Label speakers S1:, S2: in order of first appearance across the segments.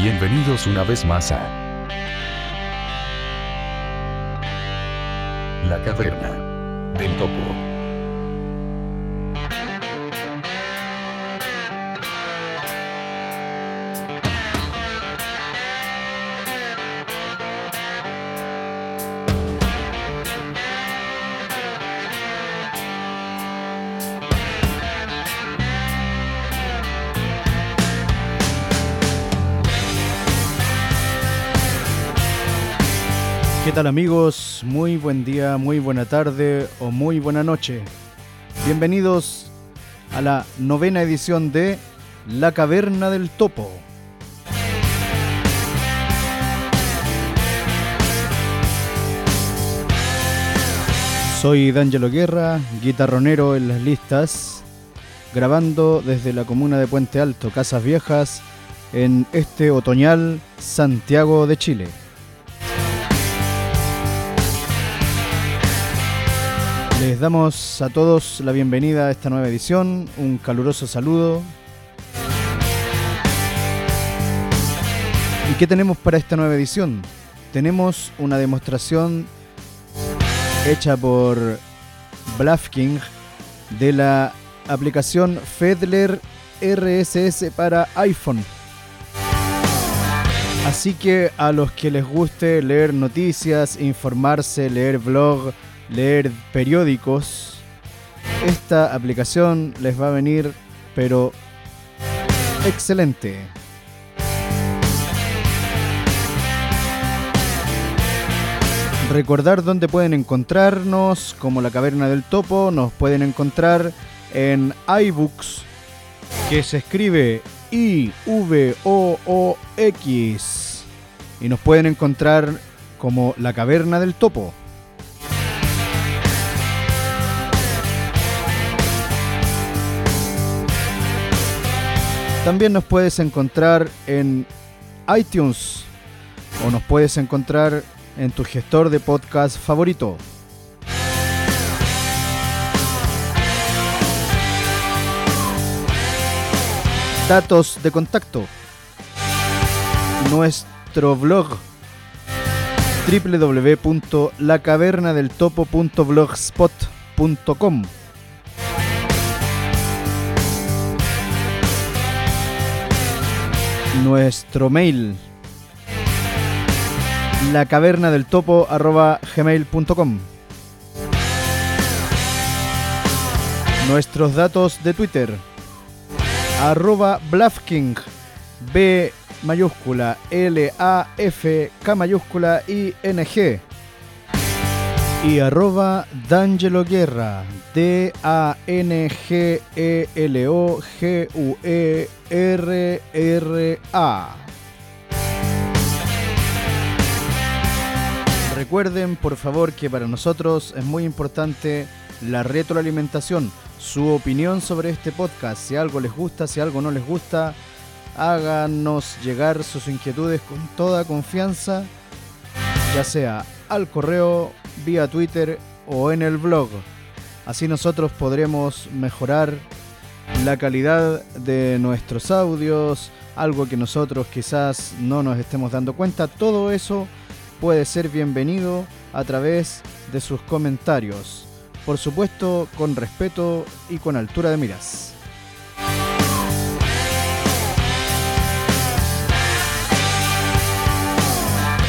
S1: Bienvenidos una vez más a La Caverna del Topo.
S2: Tal amigos? Muy buen día, muy buena tarde o muy buena noche. Bienvenidos a la novena edición de La Caverna del Topo. Soy D'Angelo Guerra, guitarronero en las listas, grabando desde la comuna de Puente Alto, Casas Viejas, en este otoñal Santiago de Chile. Les damos a todos la bienvenida a esta nueva edición, un caluroso saludo. ¿Y qué tenemos para esta nueva edición? Tenemos una demostración hecha por Bluffking de la aplicación Fedler RSS para iPhone. Así que a los que les guste leer noticias, informarse, leer blog, leer periódicos, esta aplicación les va a venir, pero excelente. Recordar dónde pueden encontrarnos, como la Caverna del Topo, nos pueden encontrar en iBooks, que se escribe I-V-O-O-X, y nos pueden encontrar como la Caverna del Topo. También nos puedes encontrar en iTunes o nos puedes encontrar en tu gestor de podcast favorito. Datos de contacto. Nuestro blog www.lacavernadeltopo.blogspot.com nuestro mail. la caverna del topo arroba gmail.com nuestros datos de Twitter. Arroba Bluffking B mayúscula L A F K mayúscula I N G. Y arroba D'Angelo Guerra D A N G E L O G U E R R A Recuerden por favor que para nosotros es muy importante la retroalimentación, su opinión sobre este podcast, si algo les gusta, si algo no les gusta, háganos llegar sus inquietudes con toda confianza, ya sea al correo, vía Twitter o en el blog. Así nosotros podremos mejorar la calidad de nuestros audios, algo que nosotros quizás no nos estemos dando cuenta. Todo eso puede ser bienvenido a través de sus comentarios. Por supuesto, con respeto y con altura de miras.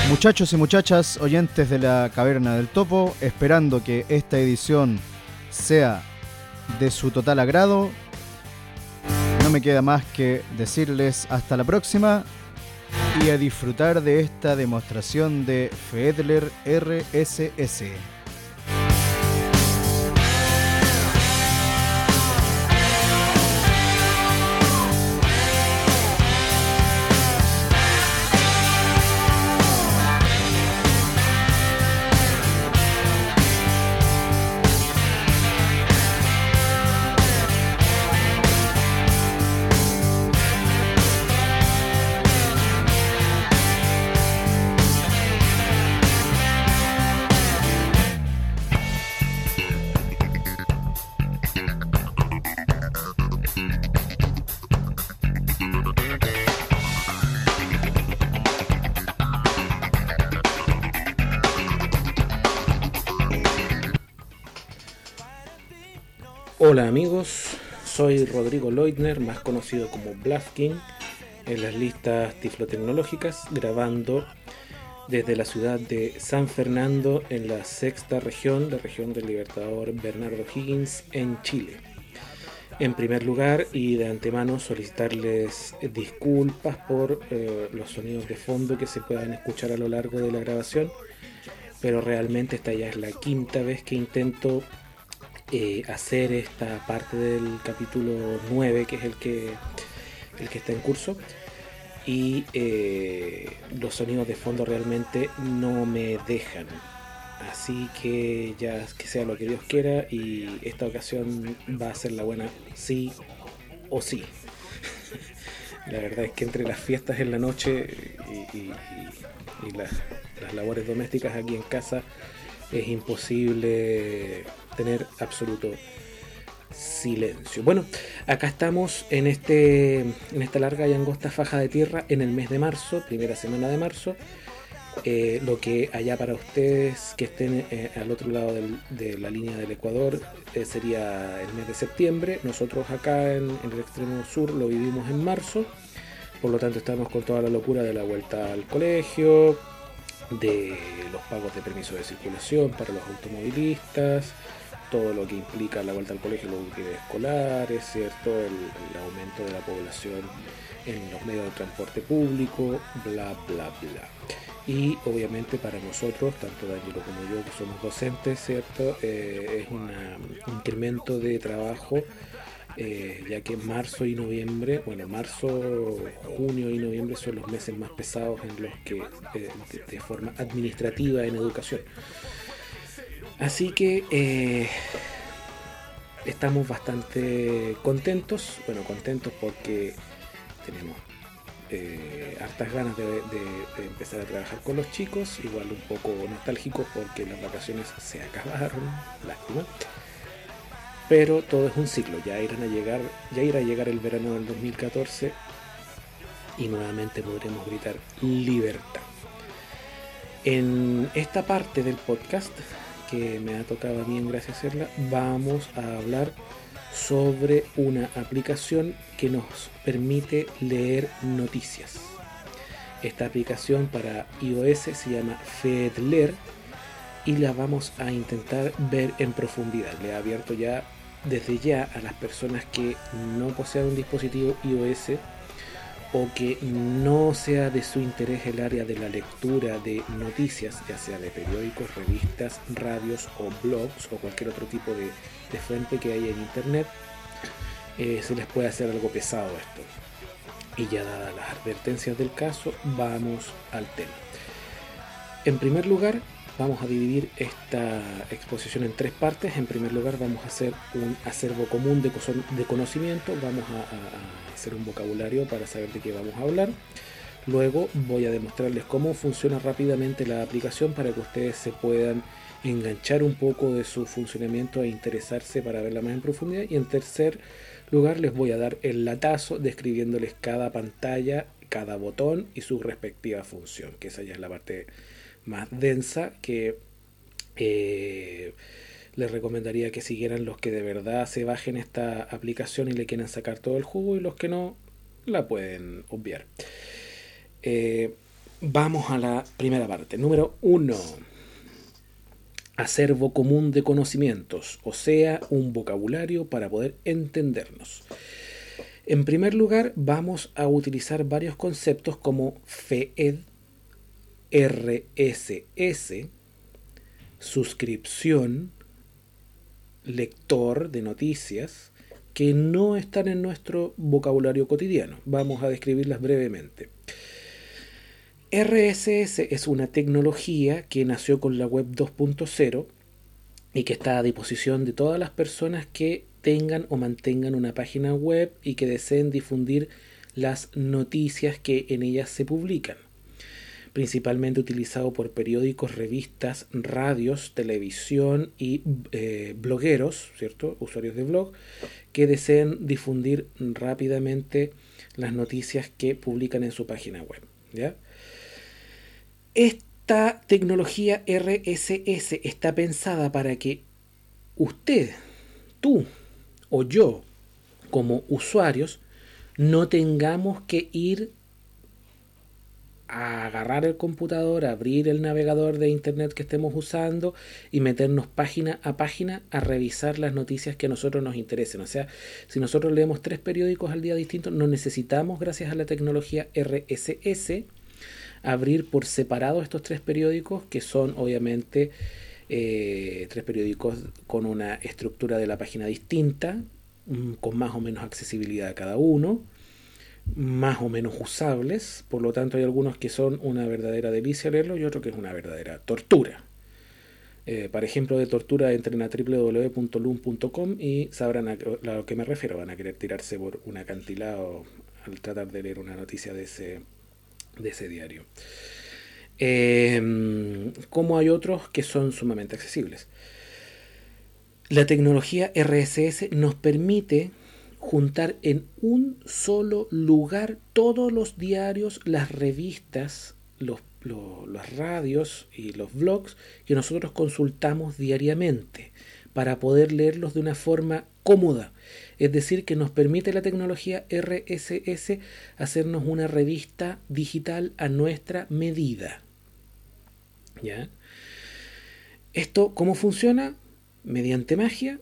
S2: Muchachos y muchachas, oyentes de la Caverna del Topo, esperando que esta edición sea de su total agrado, no me queda más que decirles hasta la próxima y a disfrutar de esta demostración de Fedler RSS.
S3: Soy Rodrigo Leutner, más conocido como Blaskin, en las listas tiflotecnológicas, grabando desde la ciudad de San Fernando, en la sexta región, la región del Libertador Bernardo Higgins, en Chile. En primer lugar, y de antemano, solicitarles disculpas por eh, los sonidos de fondo que se puedan escuchar a lo largo de la grabación, pero realmente esta ya es la quinta vez que intento eh, hacer esta parte del capítulo 9, que es el que, el que está en curso y eh, los sonidos de fondo realmente no me dejan. Así que ya que sea lo que Dios quiera y esta ocasión va a ser la buena sí o sí. la verdad es que entre las fiestas en la noche y, las, las labores domésticas aquí en casa es imposible tener absoluto silencio. Bueno, acá estamos en, este, en esta larga y angosta faja de tierra en el mes de marzo, primera semana de marzo. Eh, lo que allá para ustedes que estén eh, al otro lado de la línea del Ecuador eh, sería el mes de septiembre. Nosotros acá en, en, el extremo sur lo vivimos en marzo. Por lo tanto estamos con toda la locura de la vuelta al colegio, de los pagos de permiso de circulación para los automovilistas, todo lo que implica la vuelta al colegio, los útiles escolares, ¿cierto? El, aumento de la población en los medios de transporte público, bla, bla, bla. Y obviamente para nosotros, tanto Danielo como yo, que somos docentes, ¿cierto? Eh, es un incremento de trabajo, eh, ya que marzo y noviembre, bueno, marzo, junio y noviembre son los meses más pesados en los que, eh, de forma administrativa en educación. Así que eh, estamos bastante contentos, bueno, contentos porque tenemos eh, hartas ganas de, empezar a trabajar con los chicos, igual un poco nostálgicos porque las vacaciones se acabaron, lástima. Pero todo es un ciclo, ya irán a llegar, ya irá a llegar el verano del 2014 y nuevamente podremos gritar libertad. En esta parte del podcast que me ha tocado a mí en Gracia hacerla, vamos a hablar sobre una aplicación que nos permite leer noticias. Esta aplicación para iOS se llama FedLear y la vamos a intentar ver en profundidad. Le he abierto ya desde ya a las personas que no posean un dispositivo iOS o que no sea de su interés el área de la lectura de noticias, ya sea de periódicos, revistas, radios o blogs o cualquier otro tipo de, fuente que haya en internet, eh, se les puede hacer algo pesado esto. Y ya dadas las advertencias del caso, vamos al tema. En primer lugar, vamos a dividir esta exposición en tres partes. En primer lugar, vamos a hacer un acervo común de, conocimiento, vamos a, hacer un vocabulario para saber de qué vamos a hablar. Luego voy a demostrarles cómo funciona rápidamente la aplicación para que ustedes se puedan enganchar un poco de su funcionamiento e interesarse para verla más en profundidad. Y en tercer lugar les voy a dar el latazo describiéndoles cada pantalla, cada botón y su respectiva función, que esa ya es la parte más densa que eh, les recomendaría que siguieran los que de verdad se bajen esta aplicación y le quieren sacar todo el jugo y los que no la pueden obviar. Eh, vamos a la primera parte. Número uno. Acervo común de conocimientos, o sea, un vocabulario para poder entendernos. En primer lugar, vamos a utilizar varios conceptos como FED, RSS, suscripción, lector de noticias, que no están en nuestro vocabulario cotidiano. Vamos a describirlas brevemente. RSS es una tecnología que nació con la web 2.0 y que está a disposición de todas las personas que tengan o mantengan una página web y que deseen difundir las noticias que en ellas se publican principalmente utilizado por periódicos, revistas, radios, televisión y eh, blogueros, ¿cierto? Usuarios de blog, que deseen difundir rápidamente las noticias que publican en su página web. ¿ya? Esta tecnología RSS está pensada para que usted, tú, o yo como usuarios no tengamos que ir a agarrar el computador, abrir el navegador de internet que estemos usando y meternos página a página a revisar las noticias que a nosotros nos interesen. O sea, si nosotros leemos tres periódicos al día distintos, no necesitamos, gracias a la tecnología RSS, abrir por separado estos tres periódicos que son obviamente eh, tres periódicos con una estructura de la página distinta, mm, con más o menos accesibilidad a cada uno más o menos usables, por lo tanto hay algunos que son una verdadera delicia leerlo y otros que es una verdadera tortura. Eh, para ejemplo de tortura entren a www.lum.com y sabrán a, lo que me refiero, van a querer tirarse por un acantilado al tratar de leer una noticia de ese, de ese diario. Em, como hay otros que son sumamente accesibles. La tecnología RSS nos permite juntar en un solo lugar todos los diarios, las revistas, los, radios y los blogs que nosotros consultamos diariamente para poder leerlos de una forma cómoda. Es decir, que nos permite la tecnología RSS hacernos una revista digital a nuestra medida. ¿Ya? ¿Esto cómo funciona? ¿Mediante magia?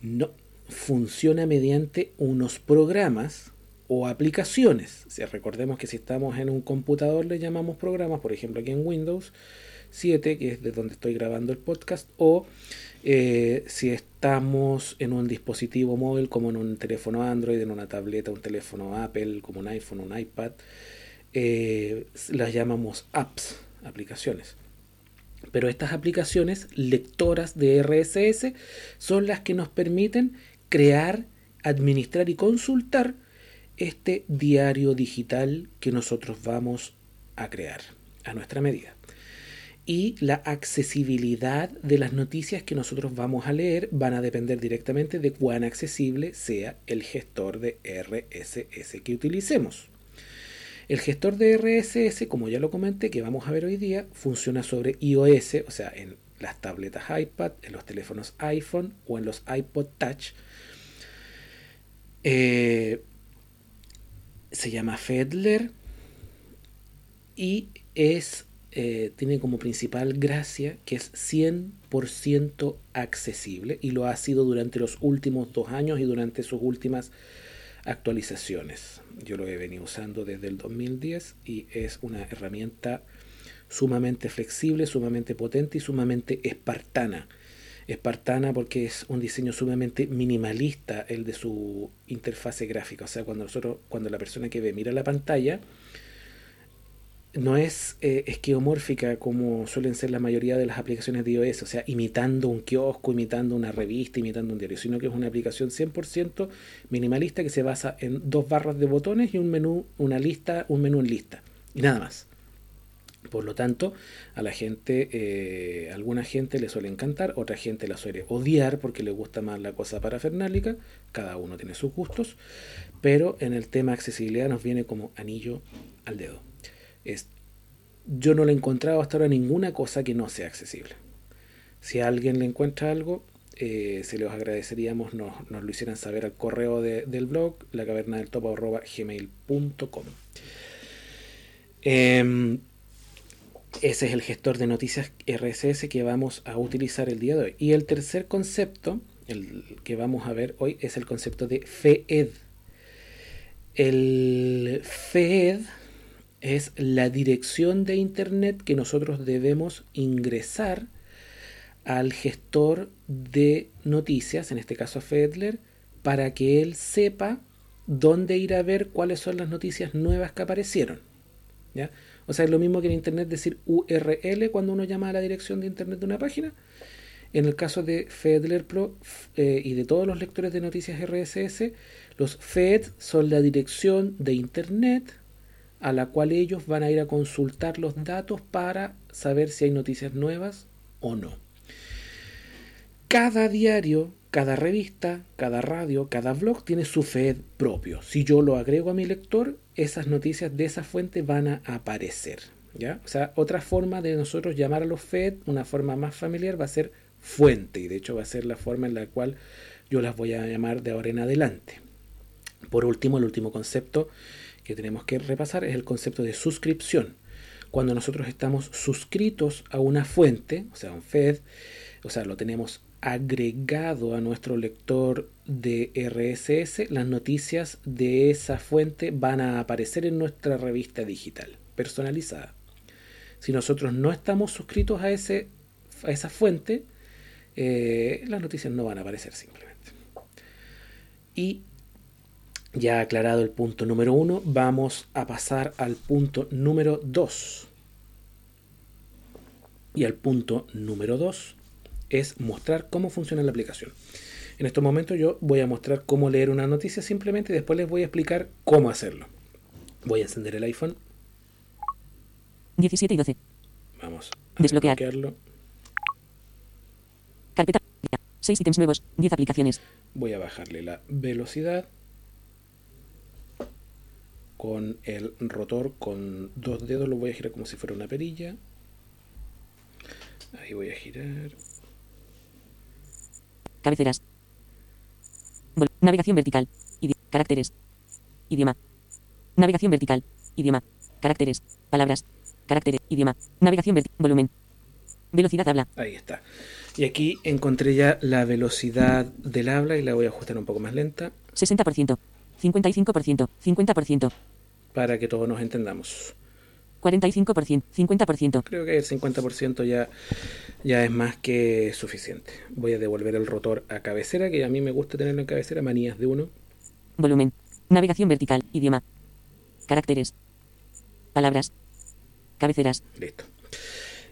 S3: No funciona mediante unos programas o aplicaciones. Recordemos que si estamos en un computador le llamamos programas, por ejemplo aquí en Windows 7, que es de donde estoy grabando el podcast, o eh, si estamos en un dispositivo móvil como en un teléfono Android, en una tableta, un teléfono Apple, como un iPhone, un iPad, eh, las llamamos apps, aplicaciones. Pero estas aplicaciones lectoras de RSS son las que nos permiten crear, administrar y consultar este diario digital que nosotros vamos a crear a nuestra medida. Y la accesibilidad de las noticias que nosotros vamos a leer van a depender directamente de cuán accesible sea el gestor de RSS que utilicemos. El gestor de RSS, como ya lo comenté, que vamos a ver hoy día, funciona sobre iOS, o sea, en las tabletas iPad, en los teléfonos iPhone o en los iPod Touch, eh, se llama Fedler y es, eh, tiene como principal gracia que es 100% accesible y lo ha sido durante los últimos dos años y durante sus últimas actualizaciones. Yo lo he venido usando desde el 2010 y es una herramienta sumamente flexible, sumamente potente y sumamente espartana espartana porque es un diseño sumamente minimalista el de su interfase gráfica. O sea, cuando nosotros, cuando la persona que ve mira la pantalla, no es eh, esqueomórfica como suelen ser la mayoría de las aplicaciones de iOS, o sea, imitando un kiosco, imitando una revista, imitando un diario, sino que es una aplicación 100% minimalista que se basa en dos barras de botones y un menú, una lista, un menú en lista, y nada más. Por lo tanto, a la gente, eh, alguna gente le suele encantar, otra gente la suele odiar porque le gusta más la cosa parafernálica, cada uno tiene sus gustos, pero en el tema accesibilidad nos viene como anillo al dedo. Es, yo no le he encontrado hasta ahora ninguna cosa que no sea accesible. Si a alguien le encuentra algo, eh, se los agradeceríamos, nos, nos, lo hicieran saber al correo del blog, la caverna del topo gmail.com. Eh, ese es el gestor de noticias RSS que vamos a utilizar el día de hoy. Y el tercer concepto, el que vamos a ver hoy, es el concepto de FED. El FED es la dirección de Internet que nosotros debemos ingresar al gestor de noticias, en este caso a Fedler, para que él sepa dónde ir a ver cuáles son las noticias nuevas que aparecieron. ¿ya? O sea, es lo mismo que en Internet decir URL cuando uno llama a la dirección de Internet de una página. En el caso de Fedler Pro eh, y de todos los lectores de noticias RSS, los FED son la dirección de Internet a la cual ellos van a ir a consultar los datos para saber si hay noticias nuevas o no. Cada diario, cada revista, cada radio, cada blog tiene su FED propio. Si yo lo agrego a mi lector, esas noticias de esa fuente van a aparecer. ¿ya? O sea, otra forma de nosotros llamar a los FED, una forma más familiar, va a ser fuente y de hecho va a ser la forma en la cual yo las voy a llamar de ahora en adelante. Por último, el último concepto que tenemos que repasar es el concepto de suscripción. Cuando nosotros estamos suscritos a una fuente, o sea, un FED, o sea, lo tenemos agregado a nuestro lector de RSS, las noticias de esa fuente van a aparecer en nuestra revista digital personalizada. Si nosotros no estamos suscritos a, ese, a esa fuente, eh, las noticias no van a aparecer simplemente. Y ya aclarado el punto número uno, vamos a pasar al punto número dos. Y al punto número dos es mostrar cómo funciona la aplicación. En estos momentos yo voy a mostrar cómo leer una noticia simplemente y después les voy a explicar cómo hacerlo. Voy a encender el iPhone.
S4: 17 y 12.
S3: Vamos a
S4: Desbloquear.
S3: desbloquearlo.
S4: Carpeta. 6 ítems nuevos. 10 aplicaciones.
S3: Voy a bajarle la velocidad con el rotor con dos dedos lo voy a girar como si fuera una perilla ahí voy a girar
S4: Cabeceras. Vol- Navegación vertical. Idi- caracteres. Idioma. Navegación vertical. Idioma. Caracteres. Palabras. Caracteres. Idioma. Navegación vertical. Volumen. Velocidad habla.
S3: ahí está y aquí encontré ya la velocidad del habla y la voy a ajustar un poco más lenta
S4: 60%. 55%. 50%.
S3: para que todos nos entendamos
S4: 45%. 50%.
S3: creo que el 50% ya, ya es más que suficiente voy a devolver el rotor a cabecera que a mí me gusta tenerlo en cabecera manías de uno
S4: Volumen. Navegación vertical. Idioma. Caracteres. Palabras. Cabeceras.
S3: Listo.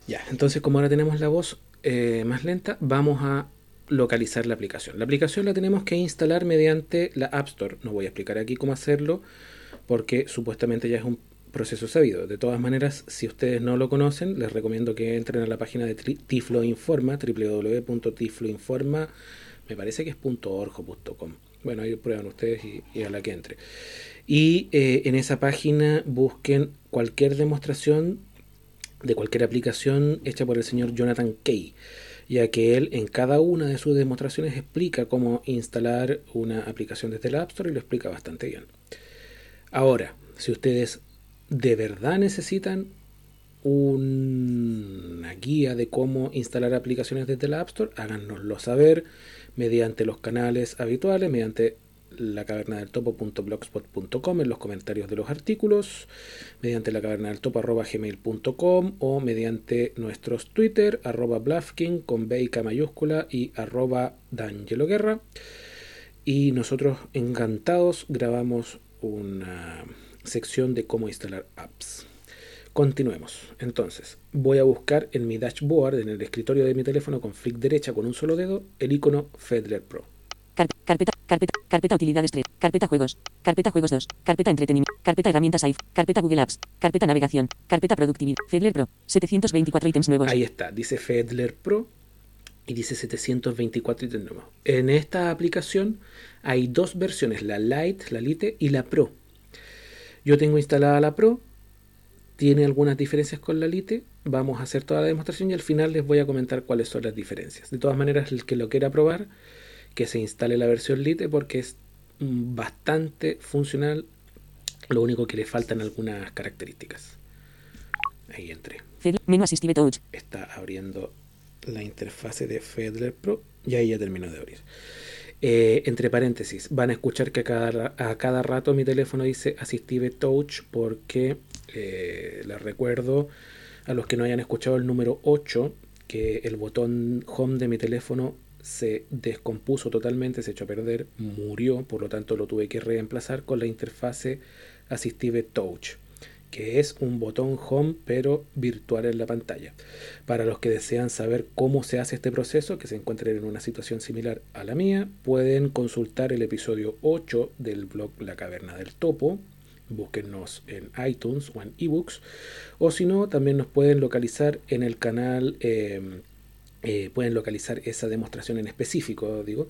S3: Ya, entonces como ahora tenemos la voz eh, más lenta, vamos a localizar la aplicación. La aplicación la tenemos que instalar mediante la App Store. No voy a explicar aquí cómo hacerlo porque supuestamente ya es un proceso sabido. De todas maneras, si ustedes no lo conocen, les recomiendo que entren a la página de Tiflo Informa, www.tifloinforma, me parece que es .org o .com. Bueno, ahí prueban ustedes y, a la que entre. Y eh, en esa página busquen cualquier demostración de cualquier aplicación hecha por el señor Jonathan Kay, ya que él en cada una de sus demostraciones explica cómo instalar una aplicación desde la App Store y lo explica bastante bien. Ahora, si ustedes de verdad necesitan una guía de cómo instalar aplicaciones desde la App Store, háganoslo saber mediante los canales habituales, mediante la caverna del topo.blogspot.com en los comentarios de los artículos, mediante la caverna del topo gmail.com o mediante nuestros Twitter arroba con B mayúscula y arroba D'Angelo Guerra. Y nosotros encantados grabamos una sección de cómo instalar apps. Continuemos. Entonces, voy a buscar en mi dashboard, en el escritorio de mi teléfono con flick derecha con un solo dedo, el icono Fedler Pro.
S4: Car- carpeta, carpeta, carpeta utilidades 3, carpeta juegos, carpeta juegos 2, carpeta entretenimiento, carpeta herramientas iPhone, carpeta Google Apps, carpeta navegación, carpeta productividad, Fedler Pro, 724 ítems nuevos.
S3: Ahí está, dice Fedler Pro y dice 724 ítems nuevos. En esta aplicación hay dos versiones, la Lite, la Lite y la Pro. Yo tengo instalada la Pro, tiene algunas diferencias con la Lite, vamos a hacer toda la demostración y al final les voy a comentar cuáles son las diferencias. De todas maneras, el que lo quiera probar, que se instale la versión Lite porque es mm, bastante funcional, lo único que le faltan algunas características. Ahí entré
S4: menú
S3: está abriendo la interfase de Fedler Pro y ahí ya terminó de abrir. Eh, entre paréntesis, van a escuchar que a cada, a cada rato mi teléfono dice Assistive Touch porque eh, les recuerdo a los que no hayan escuchado el número 8 que el botón home de mi teléfono se descompuso totalmente, se echó a perder, murió, por lo tanto lo tuve que reemplazar con la interfase Assistive Touch que es un botón home pero virtual en la pantalla. Para los que desean saber cómo se hace este proceso, que se encuentren en una situación similar a la mía, pueden consultar el episodio 8 del blog La Caverna del Topo. Búsquennos en iTunes o en ebooks. O si no, también nos pueden localizar en el canal. eh, eh, pueden localizar esa demostración en específico, digo,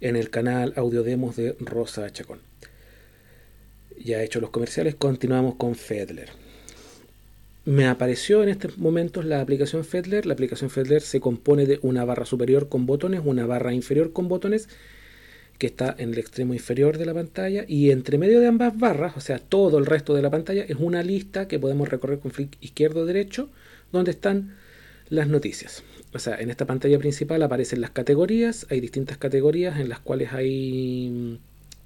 S3: en el canal Audiodemos de Rosa Chacón ya hecho los comerciales, continuamos con Fedler. me apareció en estos momentos la aplicación Fedler. La aplicación Fedler se compone de una barra superior con botones, una barra inferior con botones, que está en el extremo inferior de la pantalla, y entre medio de ambas barras, o sea, todo el resto de la pantalla, es una lista que podemos recorrer con flick izquierdo-derecho, donde están las noticias. O sea, en esta pantalla principal aparecen las categorías, hay distintas categorías en las cuales hay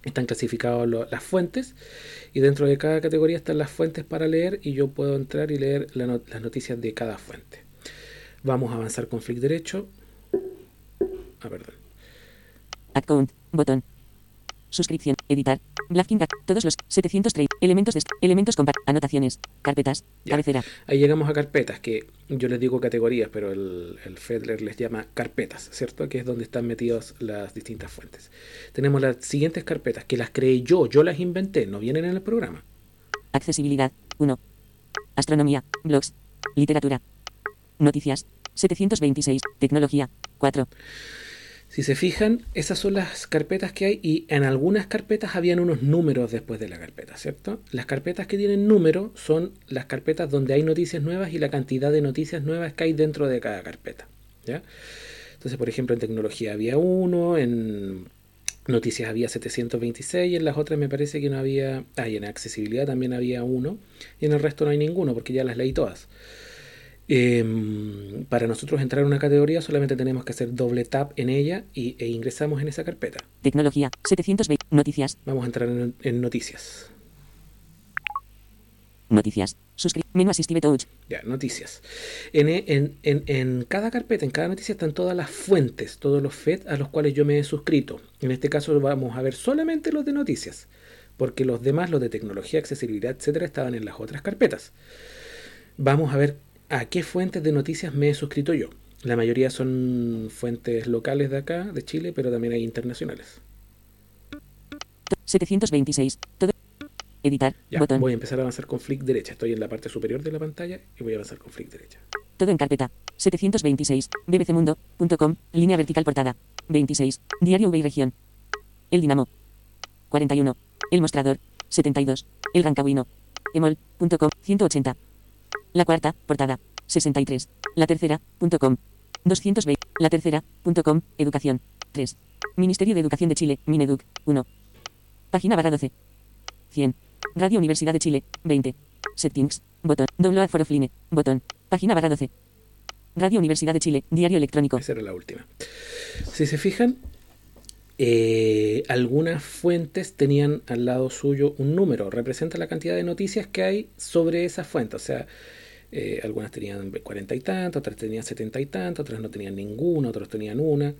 S3: están clasificadas las fuentes y dentro de cada categoría están las fuentes para leer y yo puedo entrar y leer las noticias de cada fuente. Vamos a avanzar con flick derecho. Ah, perdón.
S4: Account, botón. Suscripción, editar, Blasking, todos los 730 elementos de elementos compa anotaciones, carpetas, cabecera.
S3: Ahí llegamos a carpetas, que yo les digo categorías, pero el, el Fedler les llama carpetas, ¿cierto? Que es donde están metidas las distintas fuentes. Tenemos las siguientes carpetas, que las creé yo, yo las inventé, no vienen en el programa.
S4: Accesibilidad, 1. Astronomía, blogs, literatura, noticias, 726, tecnología, 4.
S3: Si se fijan, esas son las carpetas que hay y en algunas carpetas habían unos números después de la carpeta, ¿cierto? Las carpetas que tienen número son las carpetas donde hay noticias nuevas y la cantidad de noticias nuevas que hay dentro de cada carpeta, ¿ya? Entonces, por ejemplo, en tecnología había uno, en noticias había 726 y en las otras me parece que no había, ah, y en accesibilidad también había uno y en el resto no hay ninguno porque ya las leí todas. Em, para nosotros entrar en una categoría solamente tenemos que hacer doble tap en ella y, e ingresamos en esa carpeta.
S4: Tecnología, 720, noticias.
S3: Vamos a entrar en, noticias.
S4: Noticias. Suscribe. Menú Assistive Touch.
S3: Ya, noticias. En, en, en, cada carpeta, en cada noticia están todas las fuentes, todos los FED a los cuales yo me he suscrito. En este caso vamos a ver solamente los de noticias, porque los demás, los de tecnología, accesibilidad, etcétera, estaban en las otras carpetas. Vamos a ver a qué fuentes de noticias me he suscrito yo. La mayoría son fuentes locales de acá, de Chile, pero también hay internacionales.
S4: 726. Todo. Editar. botón.
S3: Voy a empezar a avanzar con flick derecha. Estoy en la parte superior de la pantalla y voy a avanzar con flick derecha.
S4: Todo en carpeta. 726. bbcmundo.com. Línea vertical portada. 26. Diario V región. El Dinamo. 41. El mostrador. 72. El Rancagüino. Emol.com. 180. La cuarta, portada. 63. La tercera, punto com. 220. La tercera, punto com. Educación. 3. Ministerio de Educación de Chile, Mineduc. 1. Página barra 12. 100. Radio Universidad de Chile, 20. Settings. Botón. Download for offline. Botón. Página barra 12. Radio Universidad de Chile, diario electrónico.
S3: Esa era la última. Si se fijan, eh, algunas fuentes tenían al lado suyo un número, representa la cantidad de noticias que hay sobre esa fuente. O sea, eh, algunas tenían cuarenta y tantos, otras tenían setenta y tantos, otras no tenían ninguna, otros tenían una.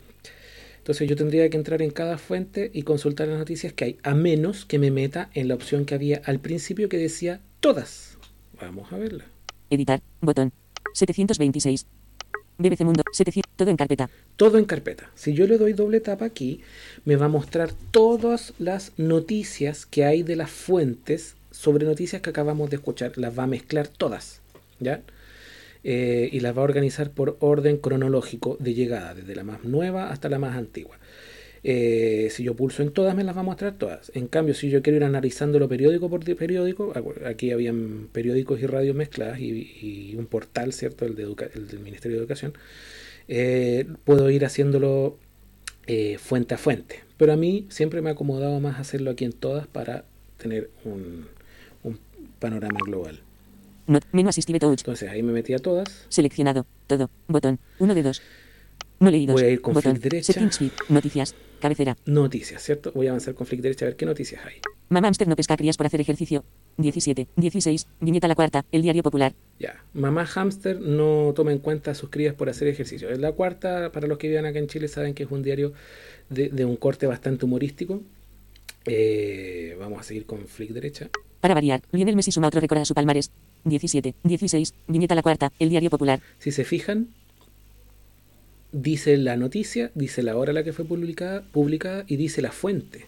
S3: Entonces yo tendría que entrar en cada fuente y consultar las noticias que hay, a menos que me meta en la opción que había al principio que decía todas. Vamos a verla.
S4: Editar, botón. 726. BBC Mundo, 700, todo en carpeta.
S3: Todo en carpeta. Si yo le doy doble tapa aquí, me va a mostrar todas las noticias que hay de las fuentes sobre noticias que acabamos de escuchar. Las va a mezclar todas. Eh, y las va a organizar por orden cronológico de llegada, desde la más nueva hasta la más antigua. Eh, si yo pulso en todas, me las va a mostrar todas. En cambio, si yo quiero ir analizándolo periódico por periódico, ah, aquí habían periódicos y radios mezcladas y, un portal, ¿cierto? El, de el, del Ministerio de Educación. Eh, puedo ir haciéndolo fuente a fuente. Pero a mí siempre me ha acomodado más hacerlo aquí en todas para tener un panorama global.
S4: Not, menú Assistive Touch.
S3: Entonces ahí me metí a todas.
S4: Seleccionado. Todo. Botón. Uno de dos. No leídos.
S3: Voy a ir con
S4: Botón.
S3: flick derecha.
S4: Settings feed. Noticias. Cabecera.
S3: Noticias, ¿cierto? Voy a avanzar con flick derecha a ver qué noticias hay.
S4: Mamá hamster no pesca crías por hacer ejercicio. 17. 16. Viñeta la cuarta. El diario popular.
S3: Ya. Mamá hamster no toma en cuenta a sus crías por hacer ejercicio. Es la cuarta, para los que vivan acá en Chile, saben que es un diario de, de un corte bastante humorístico. Eh, vamos a seguir con flick derecha.
S4: Para variar, Lionel Messi suma otro récord a su palmarés. 17, 16, viñeta la cuarta, el diario popular.
S3: Si se fijan, dice la noticia, dice la hora en la que fue publicada, publicada y dice la fuente.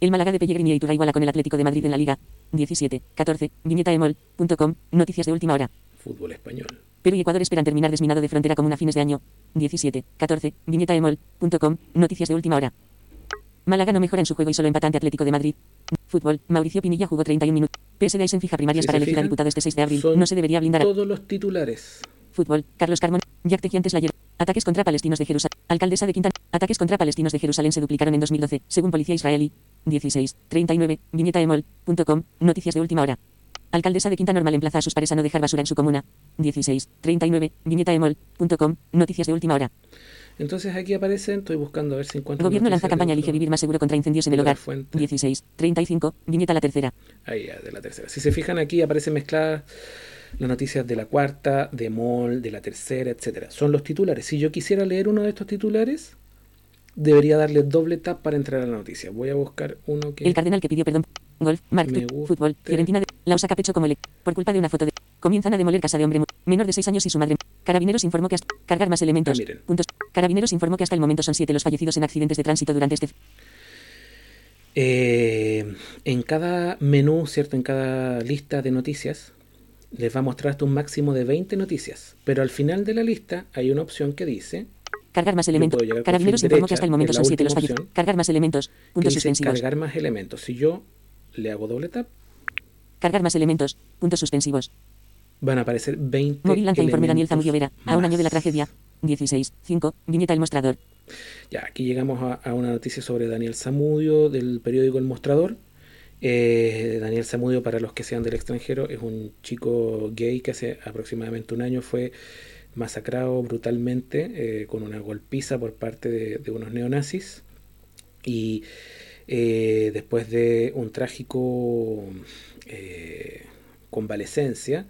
S4: El Málaga de Pellegrini y Iturra iguala con el Atlético de Madrid en la Liga. 17, 14, viñeta emol.com, noticias de última hora.
S3: Fútbol español.
S4: Perú y Ecuador esperan terminar desminado de frontera común a fines de año. 17, 14, viñeta emol.com, noticias de última hora. Málaga no mejora en su juego y solo empatante Atlético de Madrid. Fútbol, Mauricio Pinilla jugó 31 minutos. PSD Eisen fija primarias
S3: Si
S4: para elegir a
S3: fijan,
S4: diputados este 6 de abril.
S3: son
S4: No se debería blindar a...
S3: Todos los titulares.
S4: Fútbol. Carlos Carmón. Jack Tejiantes Layer. Ataques contra palestinos de Jerusalén. Alcaldesa de Quintana. Ataques contra palestinos de Jerusalén se duplicaron en 2012, según policía israelí. 16. 39. Viñeta emol.com. Noticias de última hora. Alcaldesa de Quinta Normal emplaza a sus pares a no dejar basura en su comuna. 16. 39. Viñeta emol.com. Noticias de última hora.
S3: Entonces aquí aparecen, estoy buscando a ver si encuentro.
S4: Gobierno lanza campaña Elige vivir más seguro contra incendios en el hogar.
S3: fuente.
S4: 16. 35. Viñeta la tercera.
S3: Ahí ya, de la tercera. Si se fijan aquí aparecen mezcladas las noticias de la cuarta, de MOL, de la tercera, etcétera. Son los titulares. Si yo quisiera leer uno de estos titulares, debería darle doble tap para entrar a la noticia. Voy a buscar uno que
S4: El cardenal que pidió perdón. Golf, Mark, fútbol, Fiorentina de la usa capecho como le. Por culpa de una foto de. Comienzan a demoler casa de hombre menor de 6 años y su madre. Carabineros informó que hasta. Cargar más elementos.
S3: Ah.
S4: Puntos. Carabineros informó que hasta el momento son 7 los fallecidos en accidentes de tránsito durante este.
S3: Eh, en cada menú, ¿cierto? En cada lista de noticias, les va a mostrar hasta un máximo de 20 noticias. Pero al final de la lista hay una opción que dice,
S4: Cargar más elementos. Carabineros informó que hasta el momento son 7 los fallecidos. Cargar más elementos. Puntos suspensivos.
S3: cargar más elementos. Si yo le hago doble tap,
S4: Cargar más elementos. Puntos suspensivos.
S3: Van a aparecer 20
S4: Móvil lanza informe Daniel Zamudio Vera. A un año de la tragedia. 16. 5. Viñeta el mostrador.
S3: Ya, aquí llegamos a, a una noticia sobre Daniel Zamudio del periódico El Mostrador. Eh, Daniel Zamudio, para los que sean del extranjero, es un chico gay que hace aproximadamente un año fue masacrado brutalmente eh, con una golpiza por parte de, de unos neonazis. Y eh, después de un trágico convalecencia,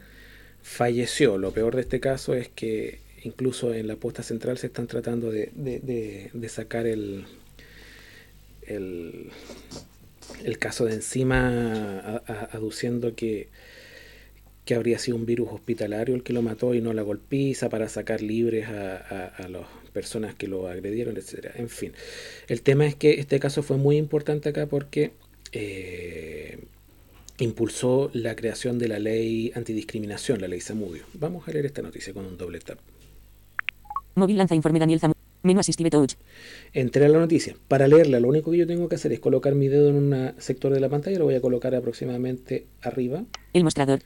S3: falleció. Lo peor de este caso es que incluso en la posta central se están tratando de, de- sacar el, el, el caso de encima, aduciendo que, que habría sido un virus hospitalario el que lo mató y no la golpiza para sacar libres a, a- las personas que lo agredieron, etcétera. En fin, el tema es que este caso fue muy importante acá porque eh, impulsó la creación de la ley antidiscriminación, la ley Samudio. Vamos a leer esta noticia con un doble tap.
S4: Móvil lanza informe Daniel Zamudio. Menú Assistive Touch.
S3: Entré a la noticia. Para leerla, lo único que yo tengo que hacer es colocar mi dedo en un sector de la pantalla, lo voy a colocar aproximadamente arriba.
S4: El mostrador.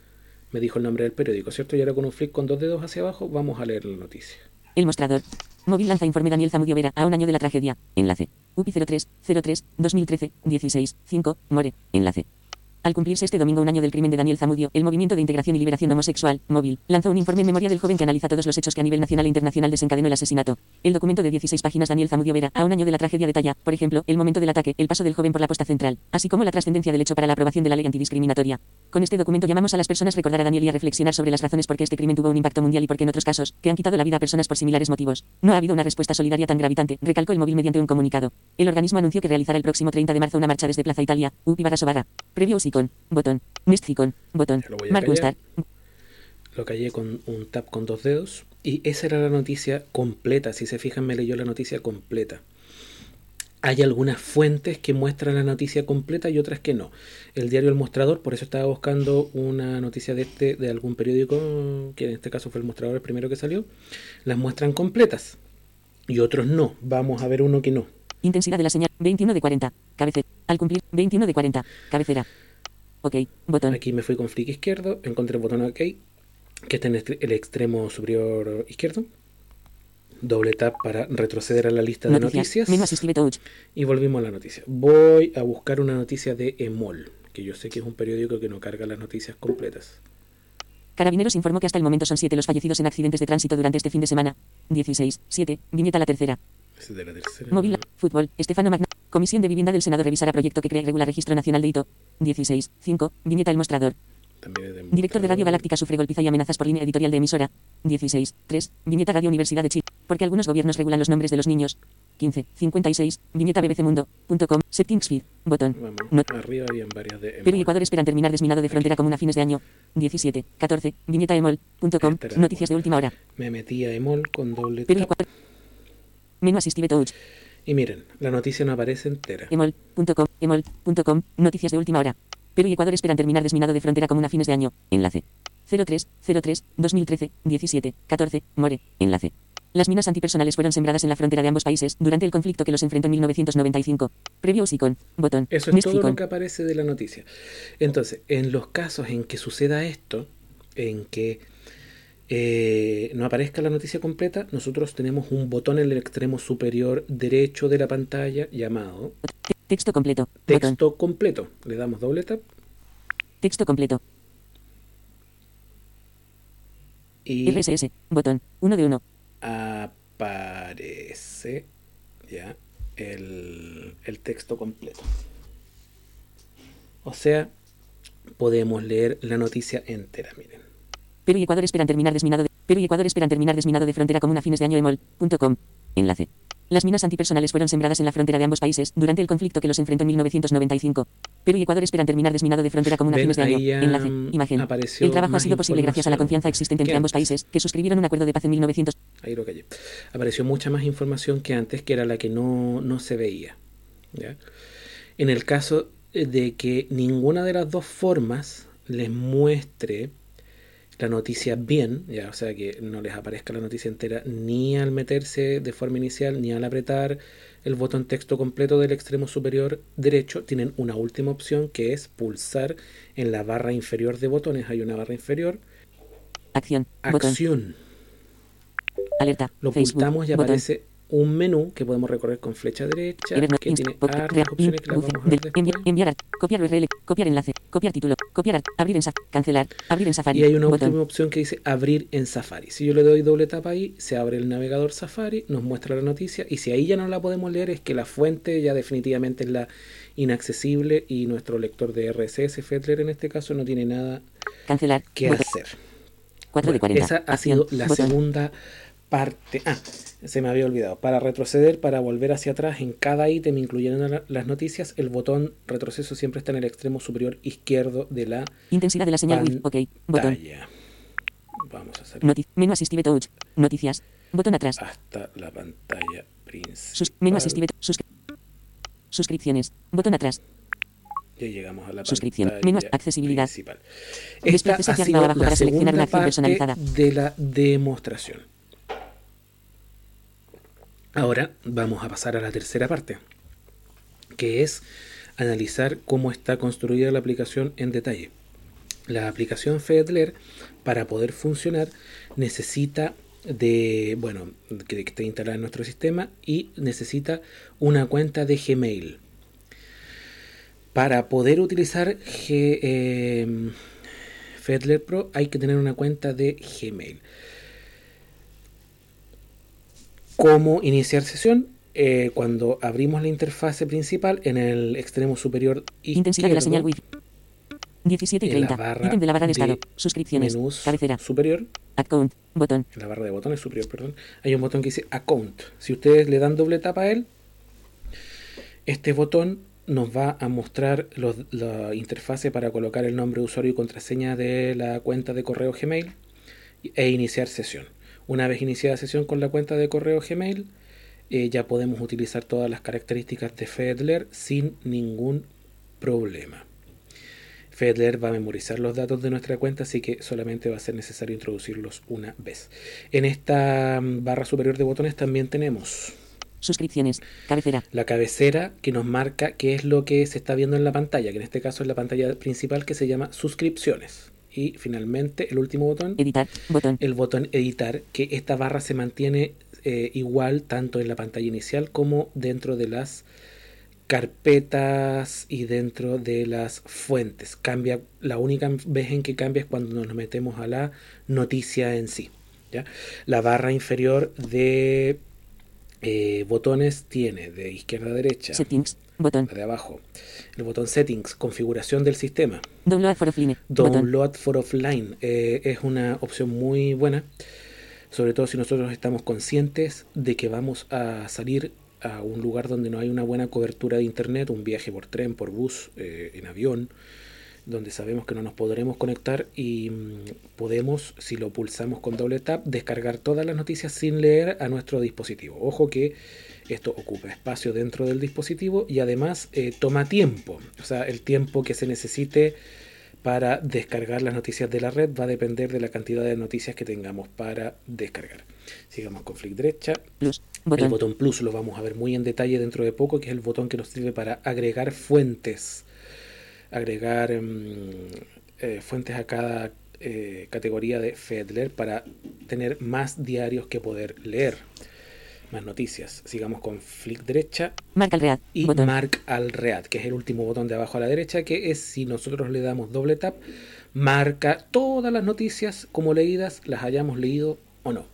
S3: Me dijo el nombre del periódico, ¿cierto? Y ahora con un flick con dos dedos hacia abajo, vamos a leer la noticia.
S4: El mostrador. Móvil lanza informe Daniel Zamudio Vera a un año de la tragedia. Enlace. UPI 03 03 2013 16 5 More. Enlace. Al cumplirse este domingo un año del crimen de Daniel Zamudio, el Movimiento de Integración y Liberación Homosexual, Móvil, lanzó un informe en memoria del joven que analiza todos los hechos que a nivel nacional e internacional desencadenó el asesinato. El documento de 16 páginas Daniel Zamudio Vera, a un año de la tragedia detalla, por ejemplo, el momento del ataque, el paso del joven por la posta central, así como la trascendencia del hecho para la aprobación de la ley antidiscriminatoria. Con este documento llamamos a las personas a recordar a Daniel y a reflexionar sobre las razones por qué este crimen tuvo un impacto mundial y por qué en otros casos, que han quitado la vida a personas por similares motivos. No ha habido una respuesta solidaria tan gravitante, recalcó el móvil mediante un comunicado. El organismo anunció que realizará el próximo 30 de marzo una marcha desde Plaza Italia, UPI barra Sobarra. Icon, botón. Next icon, botón.
S3: Callar.
S4: Gunstar.
S3: Lo callé con un tap con dos dedos. Y esa era la noticia completa. Si se fijan, me leyó la noticia completa. Hay algunas fuentes que muestran la noticia completa y otras que no. El diario El Mostrador, por eso estaba buscando una noticia de este, de algún periódico, que en este caso fue El Mostrador el primero que salió, las muestran completas. Y otros no. Vamos a ver uno que no.
S4: Intensidad de la señal, 21 de 40. Cabecera. Al cumplir, 21 de 40. Cabecera. Ok, botón.
S3: Aquí me fui con flick izquierdo, encontré el botón OK, que está en el extremo superior izquierdo. Doble tap para retroceder a la lista de
S4: Noticias.
S3: Y volvimos a la noticia. Voy a buscar una noticia de Emol, que yo sé que es un periódico que no carga las noticias completas.
S4: Carabineros informó que hasta el momento son 7 los fallecidos en accidentes de tránsito durante este fin de semana. 16. 7. Viñeta la tercera.
S3: Ese de la tercera.
S4: Móvil. Fútbol. Estefano Magna. Comisión de Vivienda del Senado revisará proyecto que crea y regula registro nacional de hito. 16. 5. Viñeta el mostrador.
S3: De
S4: Director de Radio. Galáctica sufre golpiza y amenazas por línea editorial de emisora. 16. 3. Viñeta Radio Universidad de Chile. Porque algunos gobiernos regulan los nombres de los niños. 15. 56. Viñeta bbcmundo.com. Settings feed. Botón.
S3: Vamos,
S4: No.
S3: arriba habían varias de
S4: Perú y. Ecuador esperan terminar desminado de frontera común a fines de año. 17. 14. Viñeta emol.com. Noticias de última hora.
S3: Me metí a Emol con doble
S4: Perú y
S3: tap.
S4: Ecuador. Menú Assistive Touch.
S3: Y miren, la noticia no aparece entera.
S4: Emol.com. Emol.com. Noticias de última hora. Perú y Ecuador esperan terminar desminado de frontera común a fines de año. Enlace. 03. 03. 2013. 17. 14. More. Enlace. Las minas antipersonales fueron sembradas en la frontera de ambos países durante el conflicto que los enfrentó en 1995. Previo Usicon. Botón.
S3: Eso es todo lo que aparece de la noticia. Entonces, en los casos en que suceda esto, en que eh, no aparezca la noticia completa, nosotros tenemos un botón en el extremo superior derecho de la pantalla llamado
S4: Te- Texto completo. Botón.
S3: texto completo. Le damos doble tap
S4: Texto completo.
S3: y
S4: RSS. Botón. 1 de 1.
S3: aparece ya el, el texto completo. O sea, podemos leer la noticia entera, miren.
S4: Perú y Ecuador esperan terminar desminado de Perú y Ecuador esperan terminar desminado de frontera común a fines de año emol.com. Enlace. Las minas antipersonales fueron sembradas en la frontera de ambos países durante el conflicto que los enfrentó en 1995. Perú y Ecuador esperan terminar desminado de frontera común a fines de año. Enlace.
S3: mm,
S4: Imagen. El trabajo ha sido posible gracias a la confianza existente entre ambos países, que suscribieron un acuerdo de paz en 1900.
S3: Ahí lo callé. Apareció mucha más información que antes, que era la que no, no se veía. ¿ya? En el caso de que ninguna de las dos formas les muestre la noticia bien, ya, o sea que no les aparezca la noticia entera ni al meterse de forma inicial ni al apretar el botón texto completo del extremo superior derecho, tienen una última opción que es pulsar en la barra inferior de botones. Hay una barra inferior,
S4: Acción. Botón.
S3: acción.
S4: Alerta.
S3: Lo
S4: Facebook.
S3: pulsamos y
S4: Botón.
S3: aparece un menú que podemos recorrer con flecha derecha, que tiene hartas opciones que las vamos a ver
S4: enviar,
S3: después.
S4: enviar, ar- copiar URL, copiar enlace, copiar título, copiar, ar- abrir en Safari, cancelar, abrir en Safari.
S3: Y hay una última opción que dice abrir en Safari. Si yo le doy doble tapa ahí, se abre el navegador Safari, nos muestra la noticia y si ahí ya no la podemos leer es que la fuente ya definitivamente es la inaccesible y nuestro lector de RSS, Fedler en este caso, no tiene nada
S4: Cancelar.
S3: que
S4: botón.
S3: hacer.
S4: 4 de
S3: Bueno,
S4: 40.
S3: esa ha sido la
S4: botón.
S3: segunda parte. Ah, se me había olvidado. Para retroceder, para volver hacia atrás, en cada ítem, incluyendo la- las noticias, el botón retroceso siempre está en el extremo superior izquierdo de la
S4: Intensidad de la señal. OK. Botón.
S3: Vamos a
S4: Noti menú Assistive Touch. Noticias. Botón atrás.
S3: hasta la pantalla
S4: Sus menú
S3: principal.
S4: Assistive Suscri- Suscripciones. Botón atrás.
S3: Ya llegamos a la
S4: Suscripción. Menú accesibilidad.
S3: principal. Esta ha sido la
S4: para seleccionar una acción
S3: parte
S4: personalizada.
S3: de la demostración. Ahora vamos a pasar a la tercera parte, que es analizar cómo está construida la aplicación en detalle. La aplicación Fedler, para poder funcionar, necesita de, bueno, que esté instalada en nuestro sistema y necesita una cuenta de Gmail. Para poder utilizar eh, Fedler Pro hay que tener una cuenta de Gmail. ¿Cómo iniciar sesión? Eh, cuando abrimos la interfase principal en el extremo superior
S4: Intensidad de la señal with. 17 y
S3: en la
S4: 30.
S3: barra
S4: Ítem de la barra de estado.
S3: de
S4: Suscripciones.
S3: menús
S4: Cabecera.
S3: superior,
S4: Account. Botón.
S3: en la barra de botones superior, perdón, hay un botón que dice Account. Si ustedes le dan doble tapa a él, este botón nos va a mostrar los- la interfase para colocar el nombre de usuario y contraseña de la cuenta de correo Gmail e iniciar sesión. Una vez iniciada sesión con la cuenta de correo Gmail, eh, ya podemos utilizar todas las características de Fedler sin ningún problema. Fedler va a memorizar los datos de nuestra cuenta, así que solamente va a ser necesario introducirlos una vez. En esta mm, barra superior de botones también tenemos
S4: Suscripciones. Cabecera.
S3: la cabecera que nos marca qué es lo que se está viendo en la pantalla, que en este caso es la pantalla principal que se llama suscripciones. Y finalmente el último botón,
S4: Editar. Botón.
S3: el botón editar, que esta barra se mantiene eh, igual tanto en la pantalla inicial como dentro de las carpetas y dentro de las fuentes. Cambia, la única vez en que cambia es cuando nos metemos a la noticia en sí. ¿ya? La barra inferior de eh, botones tiene de izquierda a derecha,
S4: Settings. Botón.
S3: la de abajo, el botón settings, configuración del sistema.
S4: Download for offline.
S3: Download for offline eh, es una opción muy buena, sobre todo si nosotros estamos conscientes de que vamos a salir a un lugar donde no hay una buena cobertura de internet, un viaje por tren, por bus, eh, en avión, donde sabemos que no nos podremos conectar y mm, podemos, si lo pulsamos con doble tap, descargar todas las noticias sin leer a nuestro dispositivo. Ojo que esto ocupa espacio dentro del dispositivo y además eh, toma tiempo, o sea, el tiempo que se necesite para descargar las noticias de la red va a depender de la cantidad de noticias que tengamos para descargar. Sigamos con flick derecha.
S4: Plus.
S3: El
S4: botón
S3: plus lo vamos a ver muy en detalle dentro de poco, que es el botón que nos sirve para agregar fuentes. Agregar mm, eh, fuentes a cada eh, categoría de Fedler para tener más diarios que poder leer. Más noticias. Sigamos con flick derecha
S4: al read.
S3: y
S4: Botón.
S3: Mark al Read, que es el último botón de abajo a la derecha, que es si nosotros le damos doble tap, marca todas las noticias como leídas, las hayamos leído o no.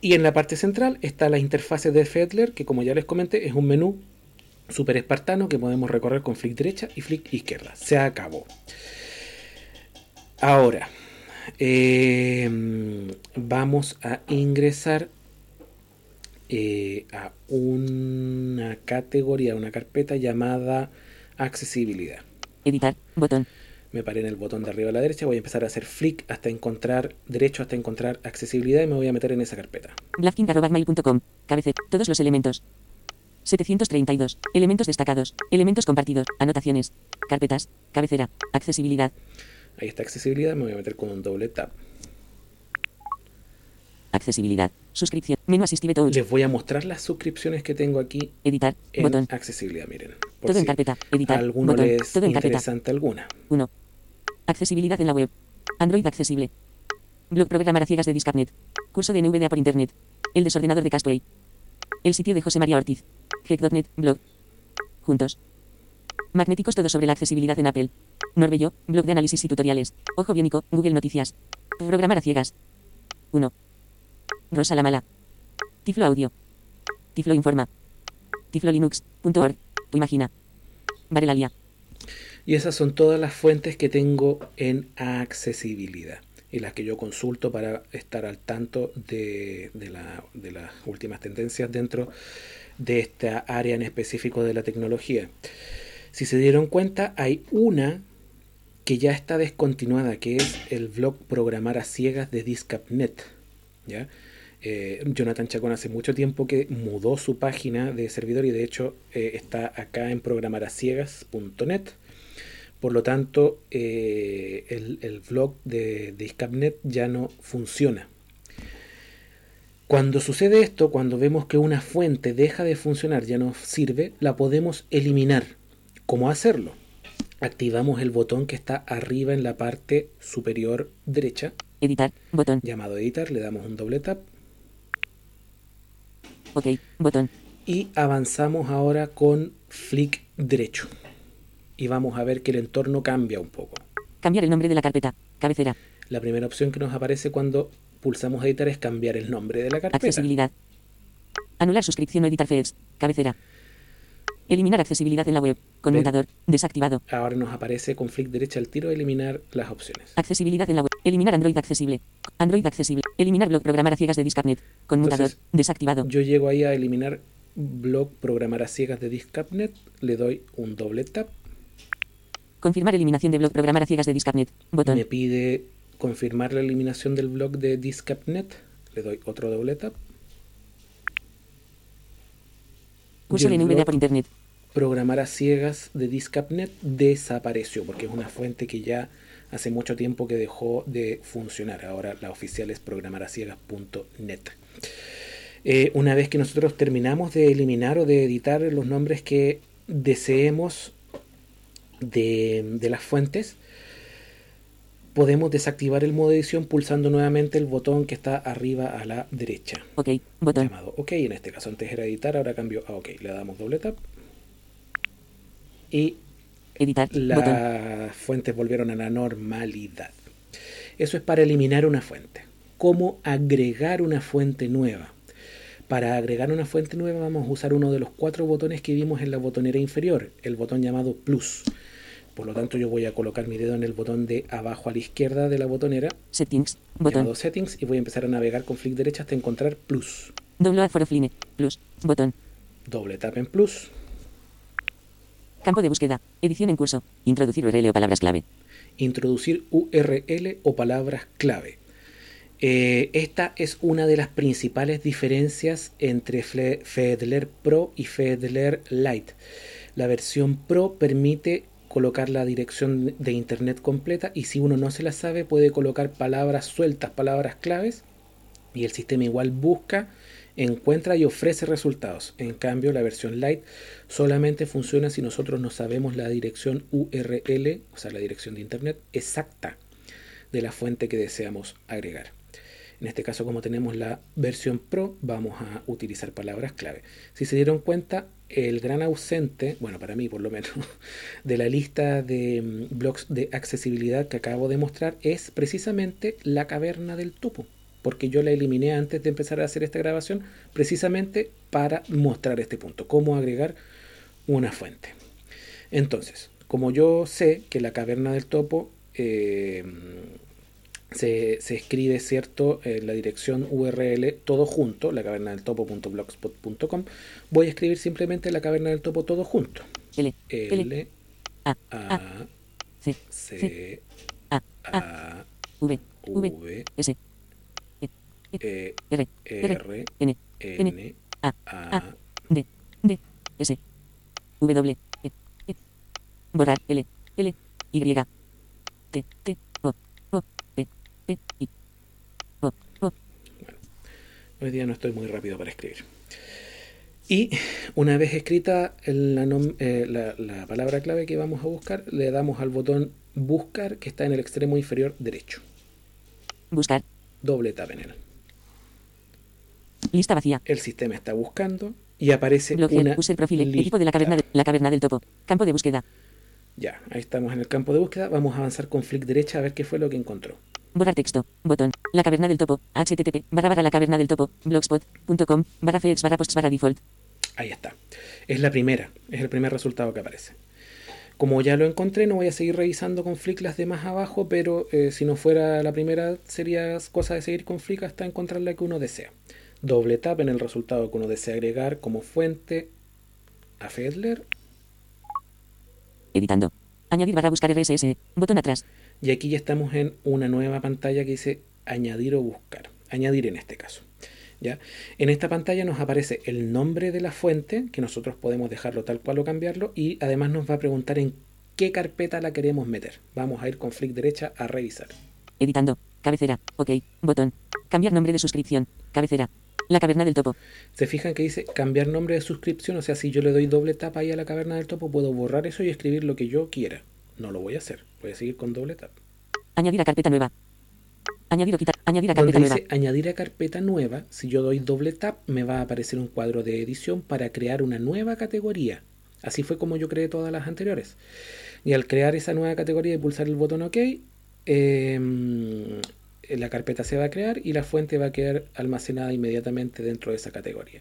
S3: Y en la parte central está la interfase de Fedler, que como ya les comenté, es un menú súper espartano que podemos recorrer con flick derecha y flick izquierda. Se acabó. Ahora, eh, vamos a ingresar eh, a una categoría, una carpeta llamada accesibilidad.
S4: Editar. Botón.
S3: Me paré en el botón de arriba a la derecha, voy a empezar a hacer flick hasta encontrar derecho, hasta encontrar accesibilidad y me voy a meter en esa carpeta.
S4: Blafking.mail.com. Cabece. Todos los elementos. 732. Elementos destacados. Elementos compartidos. Anotaciones. Carpetas. Cabecera. Accesibilidad.
S3: Ahí está accesibilidad, me voy a meter con un doble tap.
S4: Accesibilidad. Suscripción. Menú Assistive Tools.
S3: Les voy a mostrar las suscripciones que tengo aquí
S4: Editar.
S3: en
S4: Botón.
S3: accesibilidad, miren.
S4: Todo en carpeta.
S3: a
S4: Editar.
S3: alguno
S4: Botón.
S3: les
S4: Todo en carpeta.
S3: interesante alguna.
S4: 1. Accesibilidad en la web. Android accesible. Blog programar a ciegas de Discapnet. Curso de NVDA por Internet. El desordenador de Castway. El sitio de José María Ortiz. Heck.net. Blog. Juntos. Magnéticos todo sobre la accesibilidad en Apple. Norbello. Blog de análisis y tutoriales. Ojo biónico. Google Noticias. Programar a ciegas. 1. Rosa la mala. Tiflo Audio. Tiflo Informa. Tiflo Linux.org. Imagina. Varelalia.
S3: Y esas son todas las fuentes que tengo en accesibilidad y las que yo consulto para estar al tanto de, de la- de las últimas tendencias dentro de esta área en específico de la tecnología. Si se dieron cuenta, hay una que ya está descontinuada, que es el blog Programar a Ciegas de Discapnet. ¿ya? Eh, Jonathan Chacón hace mucho tiempo que mudó su página de servidor y de hecho eh, está acá en programaraciegas.net. Por lo tanto, eh, el, el blog de, de Discapnet ya no funciona. Cuando sucede esto, cuando vemos que una fuente deja de funcionar, ya no sirve, la podemos eliminar. ¿Cómo hacerlo? Activamos el botón que está arriba en la parte superior derecha,
S4: Editar. Botón.
S3: llamado editar, le damos un doble tap
S4: Ok. Botón.
S3: y avanzamos ahora con flick derecho. Y vamos a ver que el entorno cambia un poco.
S4: Cambiar el nombre de la carpeta. Cabecera.
S3: La primera opción que nos aparece cuando pulsamos editar es cambiar el nombre de la carpeta.
S4: Accesibilidad. Anular suscripción o editar feeds. Cabecera. Eliminar accesibilidad en la web. Conmutador. Desactivado.
S3: Ahora nos aparece con flick derecha al tiro eliminar las opciones.
S4: Accesibilidad en la web. Eliminar Android accesible. Android accesible. Eliminar blog programar a ciegas de Discapnet. Conmutador.
S3: Entonces,
S4: Desactivado.
S3: Yo llego ahí a eliminar blog programar a ciegas de Discapnet, le doy un doble tap,
S4: Confirmar eliminación de blog programar a ciegas de Discapnet. Botón.
S3: me pide confirmar la eliminación del blog de Discapnet, le doy otro doble tap.
S4: Curso de NVDA por Internet.
S3: programar a ciegas de Discapnet desapareció porque es una fuente que ya hace mucho tiempo que dejó de funcionar. Ahora la oficial es programaraciegas.net. Eh, una vez que nosotros terminamos de eliminar o de editar los nombres que deseemos de, de las fuentes, podemos desactivar el modo edición pulsando nuevamente el botón que está arriba a la derecha
S4: Ok. Botón.
S3: llamado OK. En este caso antes era editar, ahora cambio a OK. Le damos doble tap. Y
S4: Editar. Botón.
S3: las fuentes volvieron a la normalidad. Eso es para eliminar una fuente. ¿Cómo agregar una fuente nueva? Para agregar una fuente nueva vamos a usar uno de los cuatro botones que vimos en la botonera inferior, el botón llamado plus. Por lo tanto yo voy a colocar mi dedo en el botón de abajo a la izquierda de la botonera,
S4: Settings. Botón.
S3: settings, y voy a empezar a navegar con flick derecha hasta encontrar plus.
S4: Download for offline. Plus. Botón.
S3: Doble tap en plus.
S4: Campo de búsqueda. Edición en curso. Introducir URL o palabras clave.
S3: introducir URL o palabras clave. Eh, esta es una de las principales diferencias entre Fedler Pro y Fedler Lite. La versión Pro permite colocar la dirección de internet completa y si uno no se la sabe puede colocar palabras sueltas, palabras claves y el sistema igual busca, encuentra y ofrece resultados. En cambio, la versión light solamente funciona si nosotros no sabemos la dirección URL, o sea, la dirección de internet exacta de la fuente que deseamos agregar. En este caso, como tenemos la versión Pro, vamos a utilizar palabras clave. Si se dieron cuenta, el gran ausente, bueno, para mí por lo menos, de la lista de mm, blogs de accesibilidad que acabo de mostrar es precisamente la caverna del topo, porque yo la eliminé antes de empezar a hacer esta grabación precisamente para mostrar este punto, cómo agregar una fuente. Entonces, como yo sé que la caverna del topo eh, se, escribe, ¿cierto?, en la dirección URL todo junto, la caverna del topo.blogspot.com. Voy a escribir simplemente la caverna del topo todo junto.
S4: L,
S3: L,
S4: A,
S3: A,
S4: C,
S3: C,
S4: A,
S3: A,
S4: V, V,
S3: V,
S4: S,
S3: E,
S4: R,
S3: R,
S4: N,
S3: N,
S4: A,
S3: A,
S4: D, D, S, W, E, E. Borrar, L, L, Y, T, T, O, O, P,
S3: Hoy día no estoy muy rápido para escribir. Y una vez escrita la, eh, la- la palabra clave que vamos a buscar, le damos al botón buscar que está en el extremo inferior derecho.
S4: Buscar.
S3: Doble tap en él.
S4: Lista vacía.
S3: El sistema está buscando y aparece
S4: Blog
S3: una
S4: user profile.
S3: lista.
S4: Equipo de la caverna, de, la caverna del topo. Campo de búsqueda.
S3: Ya, ahí estamos en el campo de búsqueda. Vamos a avanzar con flick derecha a ver qué fue lo que encontró.
S4: Borrar texto. Botón. La caverna del topo. http barra barra la caverna del topo. blogspot.com barra feeds barra posts barra default.
S3: Ahí está. Es la primera, es el primer resultado que aparece. Como ya lo encontré, no voy a seguir revisando con Flick las de más abajo, pero eh, si no fuera la primera, sería cosa de seguir con Flick hasta encontrar la que uno desea. Doble tap en el resultado que uno desea agregar como fuente a Fedler.
S4: Editando. Añadir barra buscar RSS. Botón atrás.
S3: Y aquí ya estamos en una nueva pantalla que dice añadir o buscar. Añadir en este caso. ¿ya? En esta pantalla nos aparece el nombre de la fuente, que nosotros podemos dejarlo tal cual o cambiarlo, y además nos va a preguntar en qué carpeta la queremos meter. Vamos a ir con flick derecha a revisar.
S4: Editando. Cabecera. Ok. Botón. Cambiar nombre de suscripción. Cabecera. La caverna del topo.
S3: Se fijan que dice cambiar nombre de suscripción, o sea, si yo le doy doble tap ahí a la caverna del topo, puedo borrar eso y escribir lo que yo quiera. No lo voy a hacer, voy a seguir con doble tap.
S4: Añadir a carpeta nueva. Añadir o quitar. Añadir a
S3: Donde
S4: carpeta nueva.
S3: dice añadir a carpeta nueva, si yo doy doble tap, me va a aparecer un cuadro de edición para crear una nueva categoría. Así fue como yo creé todas las anteriores. Y al crear esa nueva categoría y pulsar el botón OK, eh, la carpeta se va a crear y la fuente va a quedar almacenada inmediatamente dentro de esa categoría.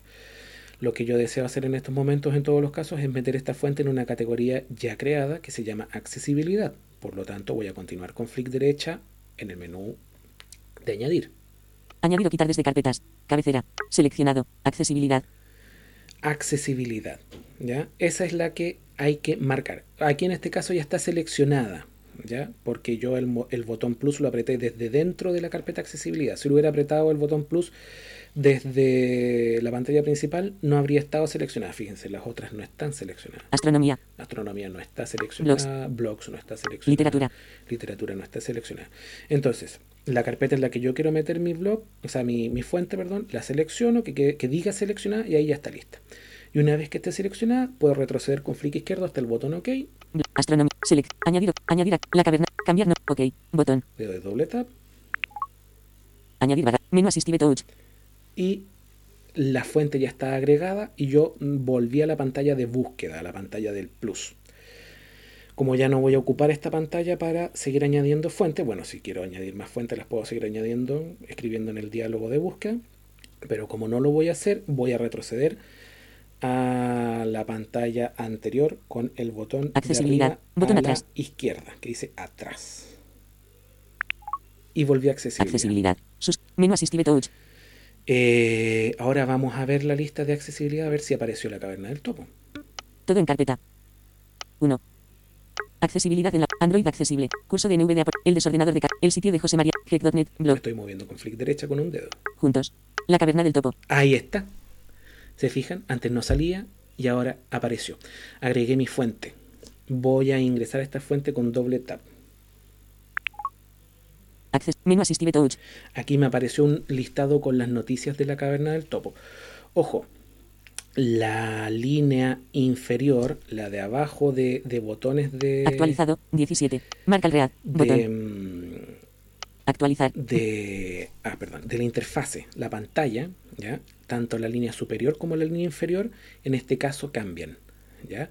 S3: Lo que yo deseo hacer en estos momentos, en todos los casos, es meter esta fuente en una categoría ya creada que se llama accesibilidad. Por lo tanto, voy a continuar con flick derecha en el menú de añadir.
S4: Añadir o quitar desde carpetas. Cabecera. Seleccionado. Accesibilidad.
S3: accesibilidad. ¿ya? Esa es la que hay que marcar. Aquí en este caso ya está seleccionada, ¿ya? porque yo el, el botón plus lo apreté desde dentro de la carpeta accesibilidad. Si lo hubiera apretado el botón plus desde la pantalla principal, no habría estado seleccionada. Fíjense, las otras no están seleccionadas.
S4: Astronomía.
S3: Astronomía no está seleccionada, blogs, no está seleccionada,
S4: Literatura.
S3: literatura no está seleccionada. Entonces, la carpeta en la que yo quiero meter mi blog, o sea, mi, mi fuente, perdón, la selecciono, que, que, que diga seleccionada y ahí ya está lista. Y una vez que esté seleccionada, puedo retroceder con flick izquierdo hasta el botón OK,
S4: Astronomía. Select. Añadir. Añadir a la caverna. Cambiar no. Ok. Botón.
S3: le doy doble tap
S4: Añadir barra. Menú Assistive Touch.
S3: y la fuente ya está agregada y yo volví a la pantalla de búsqueda, a la pantalla del plus. Como ya no voy a ocupar esta pantalla para seguir añadiendo fuentes, bueno, si quiero añadir más fuentes las puedo seguir añadiendo, escribiendo en el diálogo de búsqueda, pero como no lo voy a hacer, voy a retroceder a la pantalla anterior con el botón
S4: Accesibilidad. Botón
S3: a la
S4: atrás.
S3: izquierda, que dice atrás. Y volví a accesibilidad.
S4: Accesibilidad. Sus. Menú Assistive Touch.
S3: Eh, ahora vamos a ver la lista de accesibilidad, a ver si apareció la caverna del topo.
S4: Todo en carpeta. 1. Accesibilidad en la Android accesible. Curso de NVDA. El desordenador de El sitio de José María. Gec.net.
S3: Me
S4: Blog.
S3: estoy moviendo con flick derecha con un dedo.
S4: Juntos. La caverna del topo.
S3: Ahí está. ¿Se fijan? Antes no salía y ahora apareció. Agregué mi fuente. voy a ingresar a esta fuente con doble tap.
S4: Access. Menú Touch.
S3: Aquí me apareció un listado con las noticias de la caverna del topo. Ojo, la línea inferior, la de abajo de, de botones de...
S4: Actualizado. 17. Marca el read. Botón.
S3: de, mm,
S4: Actualizar.
S3: de, ah, perdón, de la interfase, la pantalla, ¿ya? Tanto la línea superior como la línea inferior, en este caso cambian. ¿ya?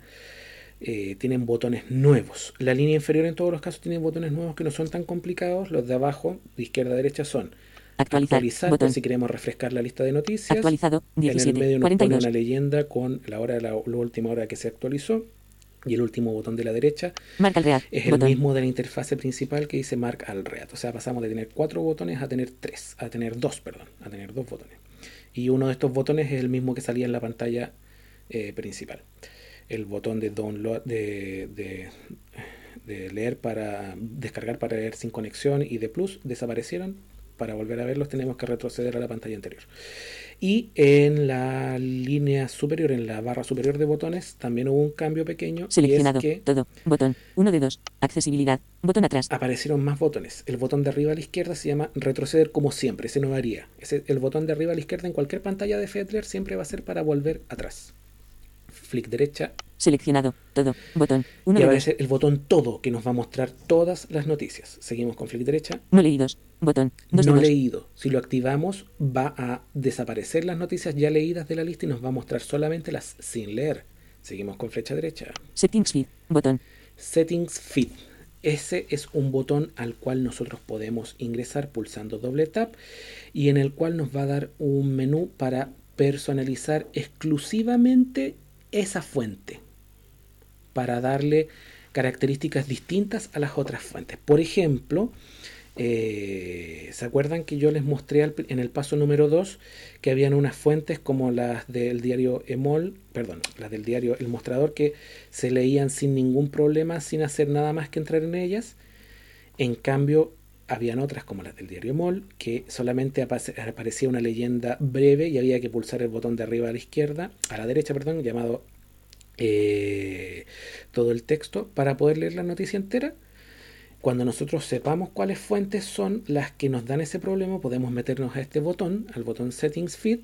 S3: Eh, tienen botones nuevos. La línea inferior en todos los casos tiene botones nuevos que no son tan complicados. Los de abajo, de izquierda a derecha, son
S4: Actualizar.
S3: actualizar,
S4: Botón.
S3: si queremos refrescar la lista de noticias.
S4: Actualizado.
S3: En el
S4: 17.
S3: medio nos pone
S4: 42.
S3: una leyenda con la hora, la, la última hora que se actualizó. Y el último botón de la derecha
S4: Marca el
S3: es el
S4: Botón.
S3: mismo de la interfase principal que dice Mark al Read. O sea, pasamos de tener cuatro botones a tener tres, a tener dos, perdón, a tener dos botones. Y uno de estos botones es el mismo que salía en la pantalla eh, principal. El botón de download, de, leer para descargar para leer sin conexión y de plus desaparecieron. Para volver a verlos tenemos que retroceder a la pantalla anterior. Y en la línea superior, en la barra superior de botones, también hubo un cambio pequeño. y es
S4: Seleccionado.
S3: que
S4: Todo. Botón. 1 de 2. Accesibilidad. Botón atrás.
S3: aparecieron más botones. El botón de arriba a la izquierda se llama retroceder como siempre, ese no varía. Ese, el botón de arriba a la izquierda en cualquier pantalla de Fedler siempre va a ser para volver atrás. Flick derecha
S4: Seleccionado. Todo. Botón. 1
S3: y
S4: de 2.
S3: aparece el botón todo que nos va a mostrar todas las noticias. Seguimos con flick derecha.
S4: No leídos. Botón. 2
S3: No
S4: de 2.
S3: leído. Si lo activamos va a desaparecer las noticias ya leídas de la lista y nos va a mostrar solamente las sin leer. Seguimos con flecha derecha.
S4: Settings Feed. Botón.
S3: Settings Feed. Ese es un botón al cual nosotros podemos ingresar pulsando doble tap y en el cual nos va a dar un menú para personalizar exclusivamente esa fuente para darle características distintas a las otras fuentes. Por ejemplo, eh, ¿se acuerdan que yo les mostré en el paso número 2 que habían unas fuentes como las del diario Emol, perdón, las del diario El Mostrador que se leían sin ningún problema, sin hacer nada más que entrar en ellas? En cambio, habían otras como las del diario Emol que solamente aparecía una leyenda breve y había que pulsar el botón de arriba a la izquierda, a la derecha, perdón, llamado eh, todo el texto para poder leer la noticia entera. Cuando nosotros sepamos cuáles fuentes son las que nos dan ese problema, podemos meternos a este botón, al botón Settings Feed,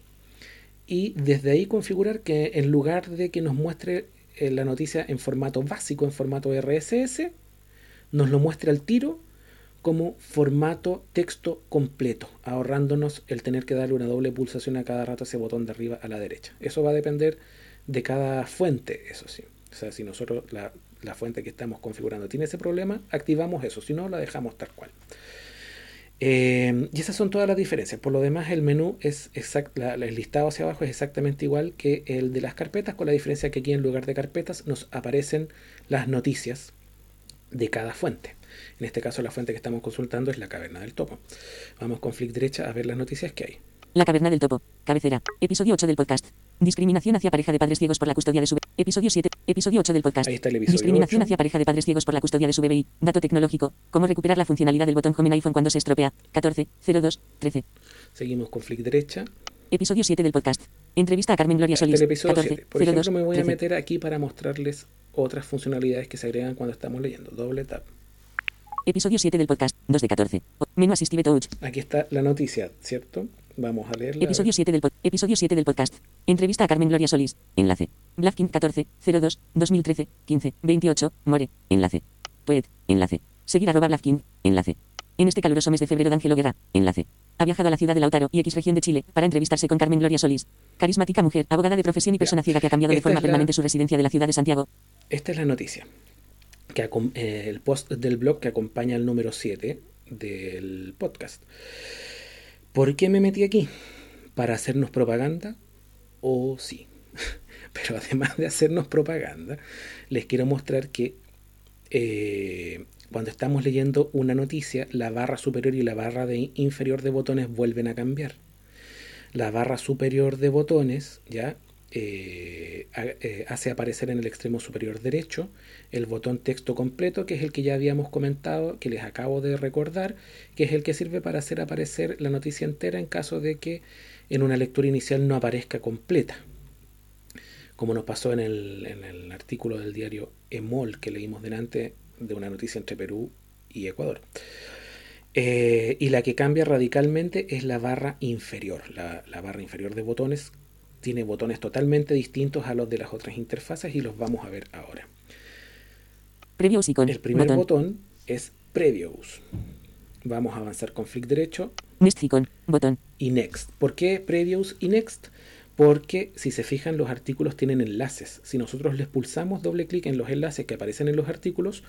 S3: y desde ahí configurar que en lugar de que nos muestre eh, la noticia en formato básico, en formato RSS, nos lo muestre al tiro como formato texto completo, ahorrándonos el tener que darle una doble pulsación a cada rato a ese botón de arriba a la derecha. Eso va a depender de cada fuente, eso sí. O sea, si nosotros la, la fuente que estamos configurando tiene ese problema, activamos eso, si no, la dejamos tal cual. Eh, y esas son todas las diferencias. Por lo demás, el menú es exact, la- la- el listado hacia abajo es exactamente igual que el de las carpetas, con la diferencia que aquí en lugar de carpetas nos aparecen las noticias de cada fuente. En este caso, la fuente que estamos consultando es la caverna del topo. Vamos con flick derecha a ver las noticias que hay.
S4: La caverna del topo. Cabecera. Episodio 8 del podcast. Discriminación hacia pareja de padres ciegos por la custodia de su bebé. Episodio 7. Episodio 8 del podcast.
S3: Ahí está el episodio
S4: Discriminación
S3: 8.
S4: hacia pareja de padres ciegos por la custodia de su bebé. Dato tecnológico. Cómo recuperar la funcionalidad del botón home en iPhone cuando se estropea. 14. 02. 13.
S3: Seguimos con flick derecha.
S4: Episodio 7 del podcast. Entrevista a Carmen Gloria Solís.
S3: el episodio
S4: 14.
S3: 7. Por
S4: 02.
S3: ejemplo, me voy a
S4: 13.
S3: meter aquí para mostrarles otras funcionalidades que se agregan cuando estamos leyendo. Doble tap.
S4: Episodio 7 del podcast. 2 de 14. O- Menú Assistive Touch.
S3: Aquí está la noticia, ¿cierto? Vamos a leerla.
S4: Episodio 7 del, episodio 7 del podcast. Entrevista a Carmen Gloria Solís. Enlace. Blafkin 14, 02, 2013, 15, 28, More. Enlace. Poet. Enlace. Seguir arroba Blafkin. Enlace. En este caluroso mes de febrero D'Angelo Guerra. Enlace. Ha viajado a la ciudad de Lautaro y X región de Chile para entrevistarse con Carmen Gloria Solís. Carismática mujer, abogada de profesión y persona ciega que ha cambiado de forma
S3: la-
S4: permanente su residencia de la ciudad de Santiago.
S3: Esta es la noticia. Eh, el post del blog que acompaña el número 7 del podcast. ¿Por qué me metí aquí? ¿Para hacernos propaganda? O sí. Pero además de hacernos propaganda, les quiero mostrar que eh, cuando estamos leyendo una noticia, la barra superior y la barra inferior de botones vuelven a cambiar. La barra superior de botones ya eh, eh, hace aparecer en el extremo superior derecho el botón texto completo, que es el que ya habíamos comentado, que les acabo de recordar, que es el que sirve para hacer aparecer la noticia entera en caso de que en una lectura inicial no aparezca completa. como nos pasó en el, en el artículo del diario EMOL que leímos delante de una noticia entre Perú y Ecuador. Eh, y la que cambia radicalmente es la barra inferior. La, la, barra inferior de botones tiene botones totalmente distintos a los de las otras interfaces y los vamos a ver ahora.
S4: Previews icon.
S3: El primer
S4: botón.
S3: botón es Previews. Vamos a avanzar con flick derecho
S4: Next icon. Botón.
S3: y Next. ¿Por qué Previews y Next? Porque si se fijan los artículos tienen enlaces. Si nosotros les pulsamos doble clic en los enlaces que aparecen en los artículos,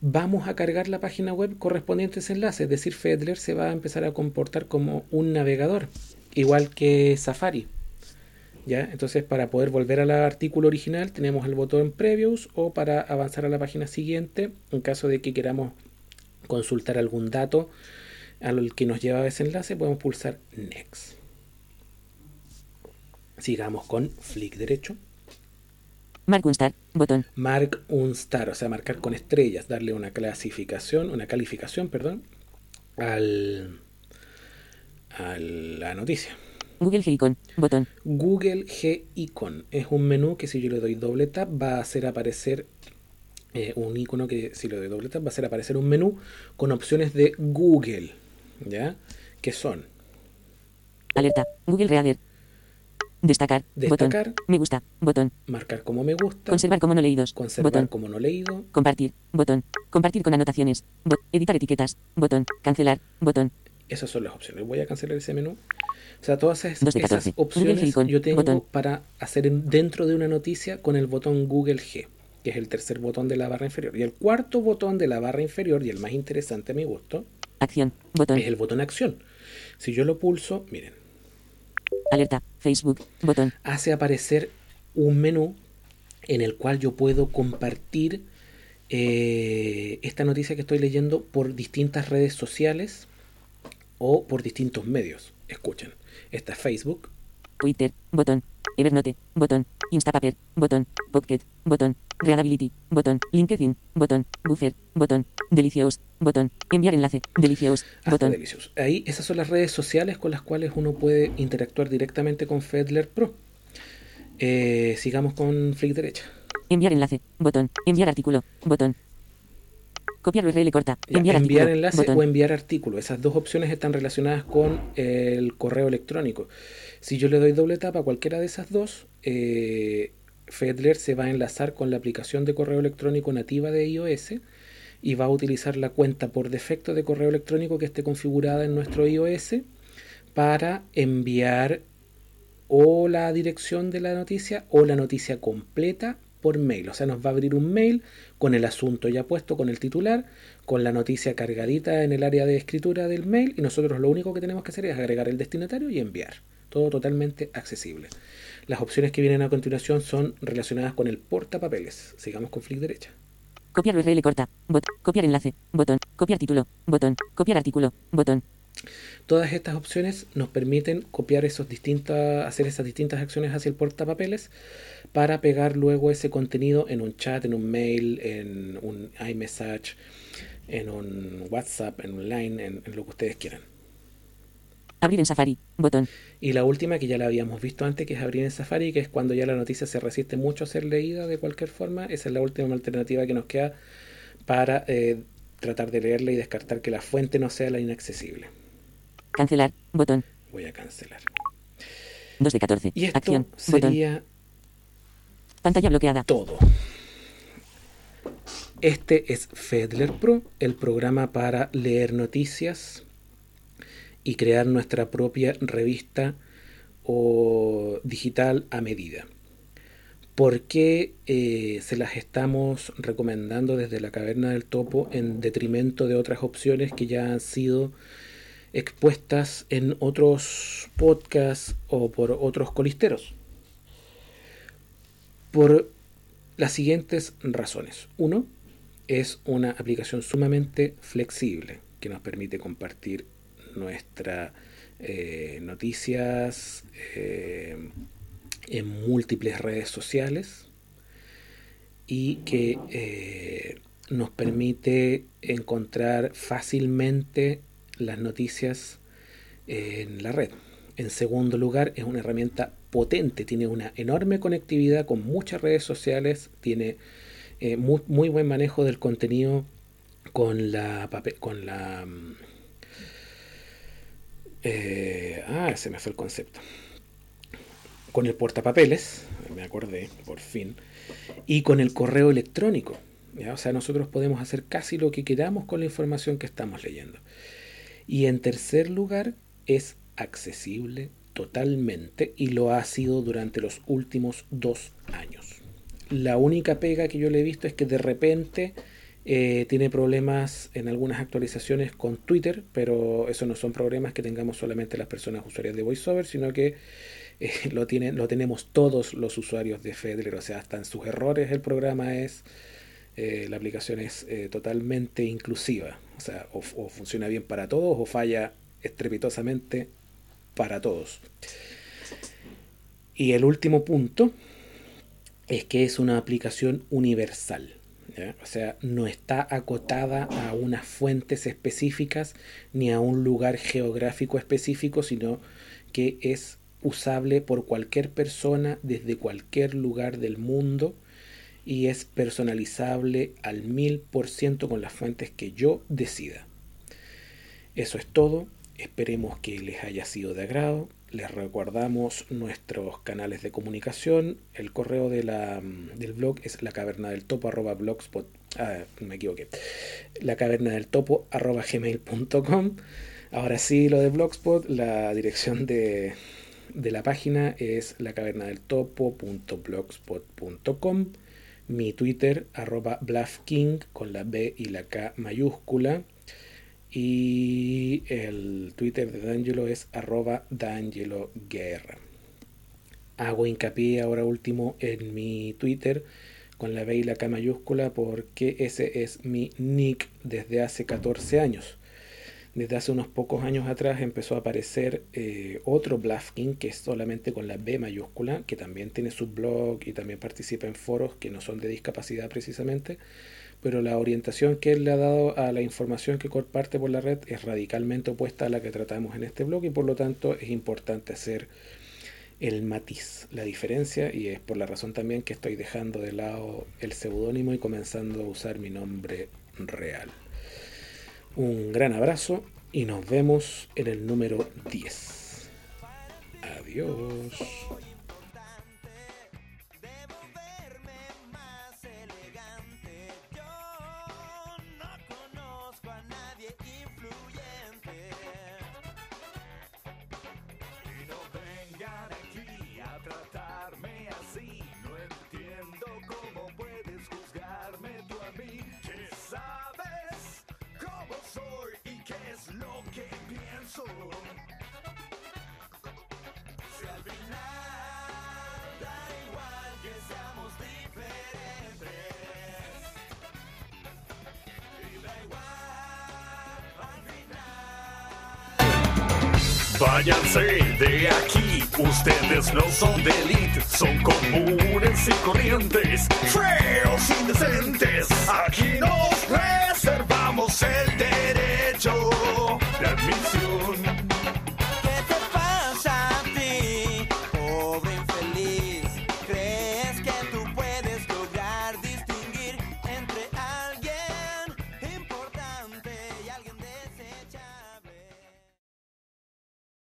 S3: vamos a cargar la página web correspondiente a ese enlace. Es decir, Fedler se va a empezar a comportar como un navegador, igual que Safari. ¿Ya? Entonces, para poder volver al artículo original, tenemos el botón Previews o para avanzar a la página siguiente, en caso de que queramos consultar algún dato al que nos lleva a ese enlace, podemos pulsar Next. Sigamos con flick derecho.
S4: Mark un star. Botón.
S3: Mark un star, o sea, marcar con estrellas, darle una clasificación, una calificación, perdón, al, a la noticia.
S4: Google G icon. Botón.
S3: Google G Icon es un menú que si yo le doy doble tap va a hacer aparecer eh, un icono que si le doy doble tap va a hacer aparecer un menú con opciones de Google, ¿ya? Que son
S4: Alerta. Google Reader. Destacar.
S3: Destacar.
S4: Botón. Me gusta. Botón.
S3: marcar como me gusta,
S4: Conservar como no leídos.
S3: conservar
S4: Botón.
S3: como no leído,
S4: Compartir. Botón. Compartir con anotaciones. Editar etiquetas. Botón. Cancelar. Botón.
S3: Esas son las opciones. Voy a cancelar ese menú. O sea, todas esas,
S4: Dos de
S3: esas
S4: 14. Google
S3: opciones yo tengo
S4: Botón.
S3: para hacer en- dentro de una noticia con el botón Google G, que es el tercer botón de la barra inferior. Y el cuarto botón de la barra inferior, y el más interesante a mi gusto,
S4: Acción. Botón.
S3: es el botón acción. Si yo lo pulso, miren,
S4: Alerta. Facebook. Botón.
S3: hace aparecer un menú en el cual yo puedo compartir eh, esta noticia que estoy leyendo por distintas redes sociales o por distintos medios. Escuchen, está Facebook,
S4: Twitter. Botón. Evernote. Botón. Instapaper. Botón. Pocket. Botón. Readability. Botón. LinkedIn. Botón. Buffer. Botón. Delicious. Botón. Enviar enlace. Delicious.
S3: hasta
S4: Botón.
S3: Delicious. Ahí esas son las redes sociales con las cuales uno puede interactuar directamente con Fedler Pro. Eh, sigamos con flick derecha.
S4: Enviar enlace. Botón. Enviar artículo. Botón. Copiar URL corta. Enviar,
S3: enviar,
S4: artículo.
S3: enlace
S4: Botón.
S3: o enviar artículo. Esas dos opciones están relacionadas con el correo electrónico. Si yo le doy doble tapa a cualquiera de esas dos, eh, Fedler se va a enlazar con la aplicación de correo electrónico nativa de iOS y va a utilizar la cuenta por defecto de correo electrónico que esté configurada en nuestro iOS para enviar o la dirección de la noticia o la noticia completa por mail. O sea, nos va a abrir un mail con el asunto ya puesto, con el titular, con la noticia cargadita en el área de escritura del mail y nosotros lo único que tenemos que hacer es agregar el destinatario y enviar. Todo totalmente accesible. Las opciones que vienen a continuación son relacionadas con el portapapeles. Sigamos con flick derecha.
S4: Copiar URL corta. Bot. Copiar enlace. Botón. Copiar título. Botón. Copiar artículo. Botón.
S3: Todas estas opciones nos permiten copiar esos distintas, hacer esas distintas acciones hacia el portapapeles para pegar luego ese contenido en un chat, en un mail, en un iMessage, en un WhatsApp, en un Line, en, en lo que ustedes quieran.
S4: Abrir en Safari. Botón.
S3: Y la última que ya la habíamos visto antes, que es abrir en Safari, que es cuando ya la noticia se resiste mucho a ser leída de cualquier forma. Esa es la última alternativa que nos queda para eh, tratar de leerla y descartar que la fuente no sea la inaccesible.
S4: Cancelar. Botón.
S3: Voy a cancelar.
S4: 2 de 14.
S3: Y esto
S4: Acción. Botón.
S3: sería
S4: Pantalla bloqueada.
S3: todo. Este es Fedler Pro, el programa para leer noticias y crear nuestra propia revista o digital a medida. ¿Por qué eh, se las estamos recomendando desde la caverna del topo en detrimento de otras opciones que ya han sido expuestas en otros podcasts o por otros colisteros? Por las siguientes razones. Uno, es una aplicación sumamente flexible que nos permite compartir nuestras eh, noticias eh, en múltiples redes sociales y que eh, nos permite encontrar fácilmente las noticias en la red. En segundo lugar, es una herramienta potente, tiene una enorme conectividad con muchas redes sociales, tiene eh, muy, buen manejo del contenido con la con la mm, eh, ah, se me fue el concepto. Con el portapapeles, me acordé, por fin, y con el correo electrónico. O sea, nosotros podemos hacer casi lo que queramos con la información que estamos leyendo. Y en tercer lugar, es accesible totalmente y lo ha sido durante los últimos dos años. La única pega que yo le he visto es que de repente eh, tiene problemas en algunas actualizaciones con Twitter, pero eso no son problemas que tengamos solamente las personas usuarias de VoiceOver, sino que eh, lo, tienen, lo tenemos todos los usuarios de Fedler, o sea, hasta en sus errores el programa es, eh, la aplicación es totalmente inclusiva, sea, o funciona bien para todos o falla estrepitosamente para todos. Y el último punto es que es una aplicación universal. O sea, no está acotada a unas fuentes específicas ni a un lugar geográfico específico, sino que es usable por cualquier persona desde cualquier lugar del mundo y es personalizable al mil por ciento con las fuentes que yo decida. Eso es todo. Esperemos que les haya sido de agrado. Les recordamos nuestros canales de comunicación. El correo mm, del blog es la caverna del topo arroba blogspot. Ah, me equivoqué. La caverna del topo arroba gmail.com. Ahora sí, lo de blogspot. La dirección de, de la página es la caverna del topo.blogspot.com. Mi Twitter arroba King con la B y la K mayúscula. Y el Twitter de D'Angelo es arroba D'Angelo Guerra. Hago hincapié ahora último en mi Twitter con la B y la K mayúscula porque ese es mi nick desde hace 14 años. Desde hace unos pocos años atrás empezó a aparecer eh, otro Blafkin que es solamente con la B mayúscula, que también tiene su blog y también participa en foros que no son de discapacidad precisamente pero la orientación que él le ha dado a la información que comparte por la red es radicalmente opuesta a la que tratamos en este blog y por lo tanto es importante hacer el matiz, la diferencia y es por la razón también que estoy dejando de lado el seudónimo y comenzando a usar mi nombre real. Un gran abrazo y nos vemos en el número 10. Adiós.
S5: Váyanse de aquí, ustedes no son de elite, son comunes y corrientes, feos, y indecentes. Aquí nos reservamos el derecho de admisión.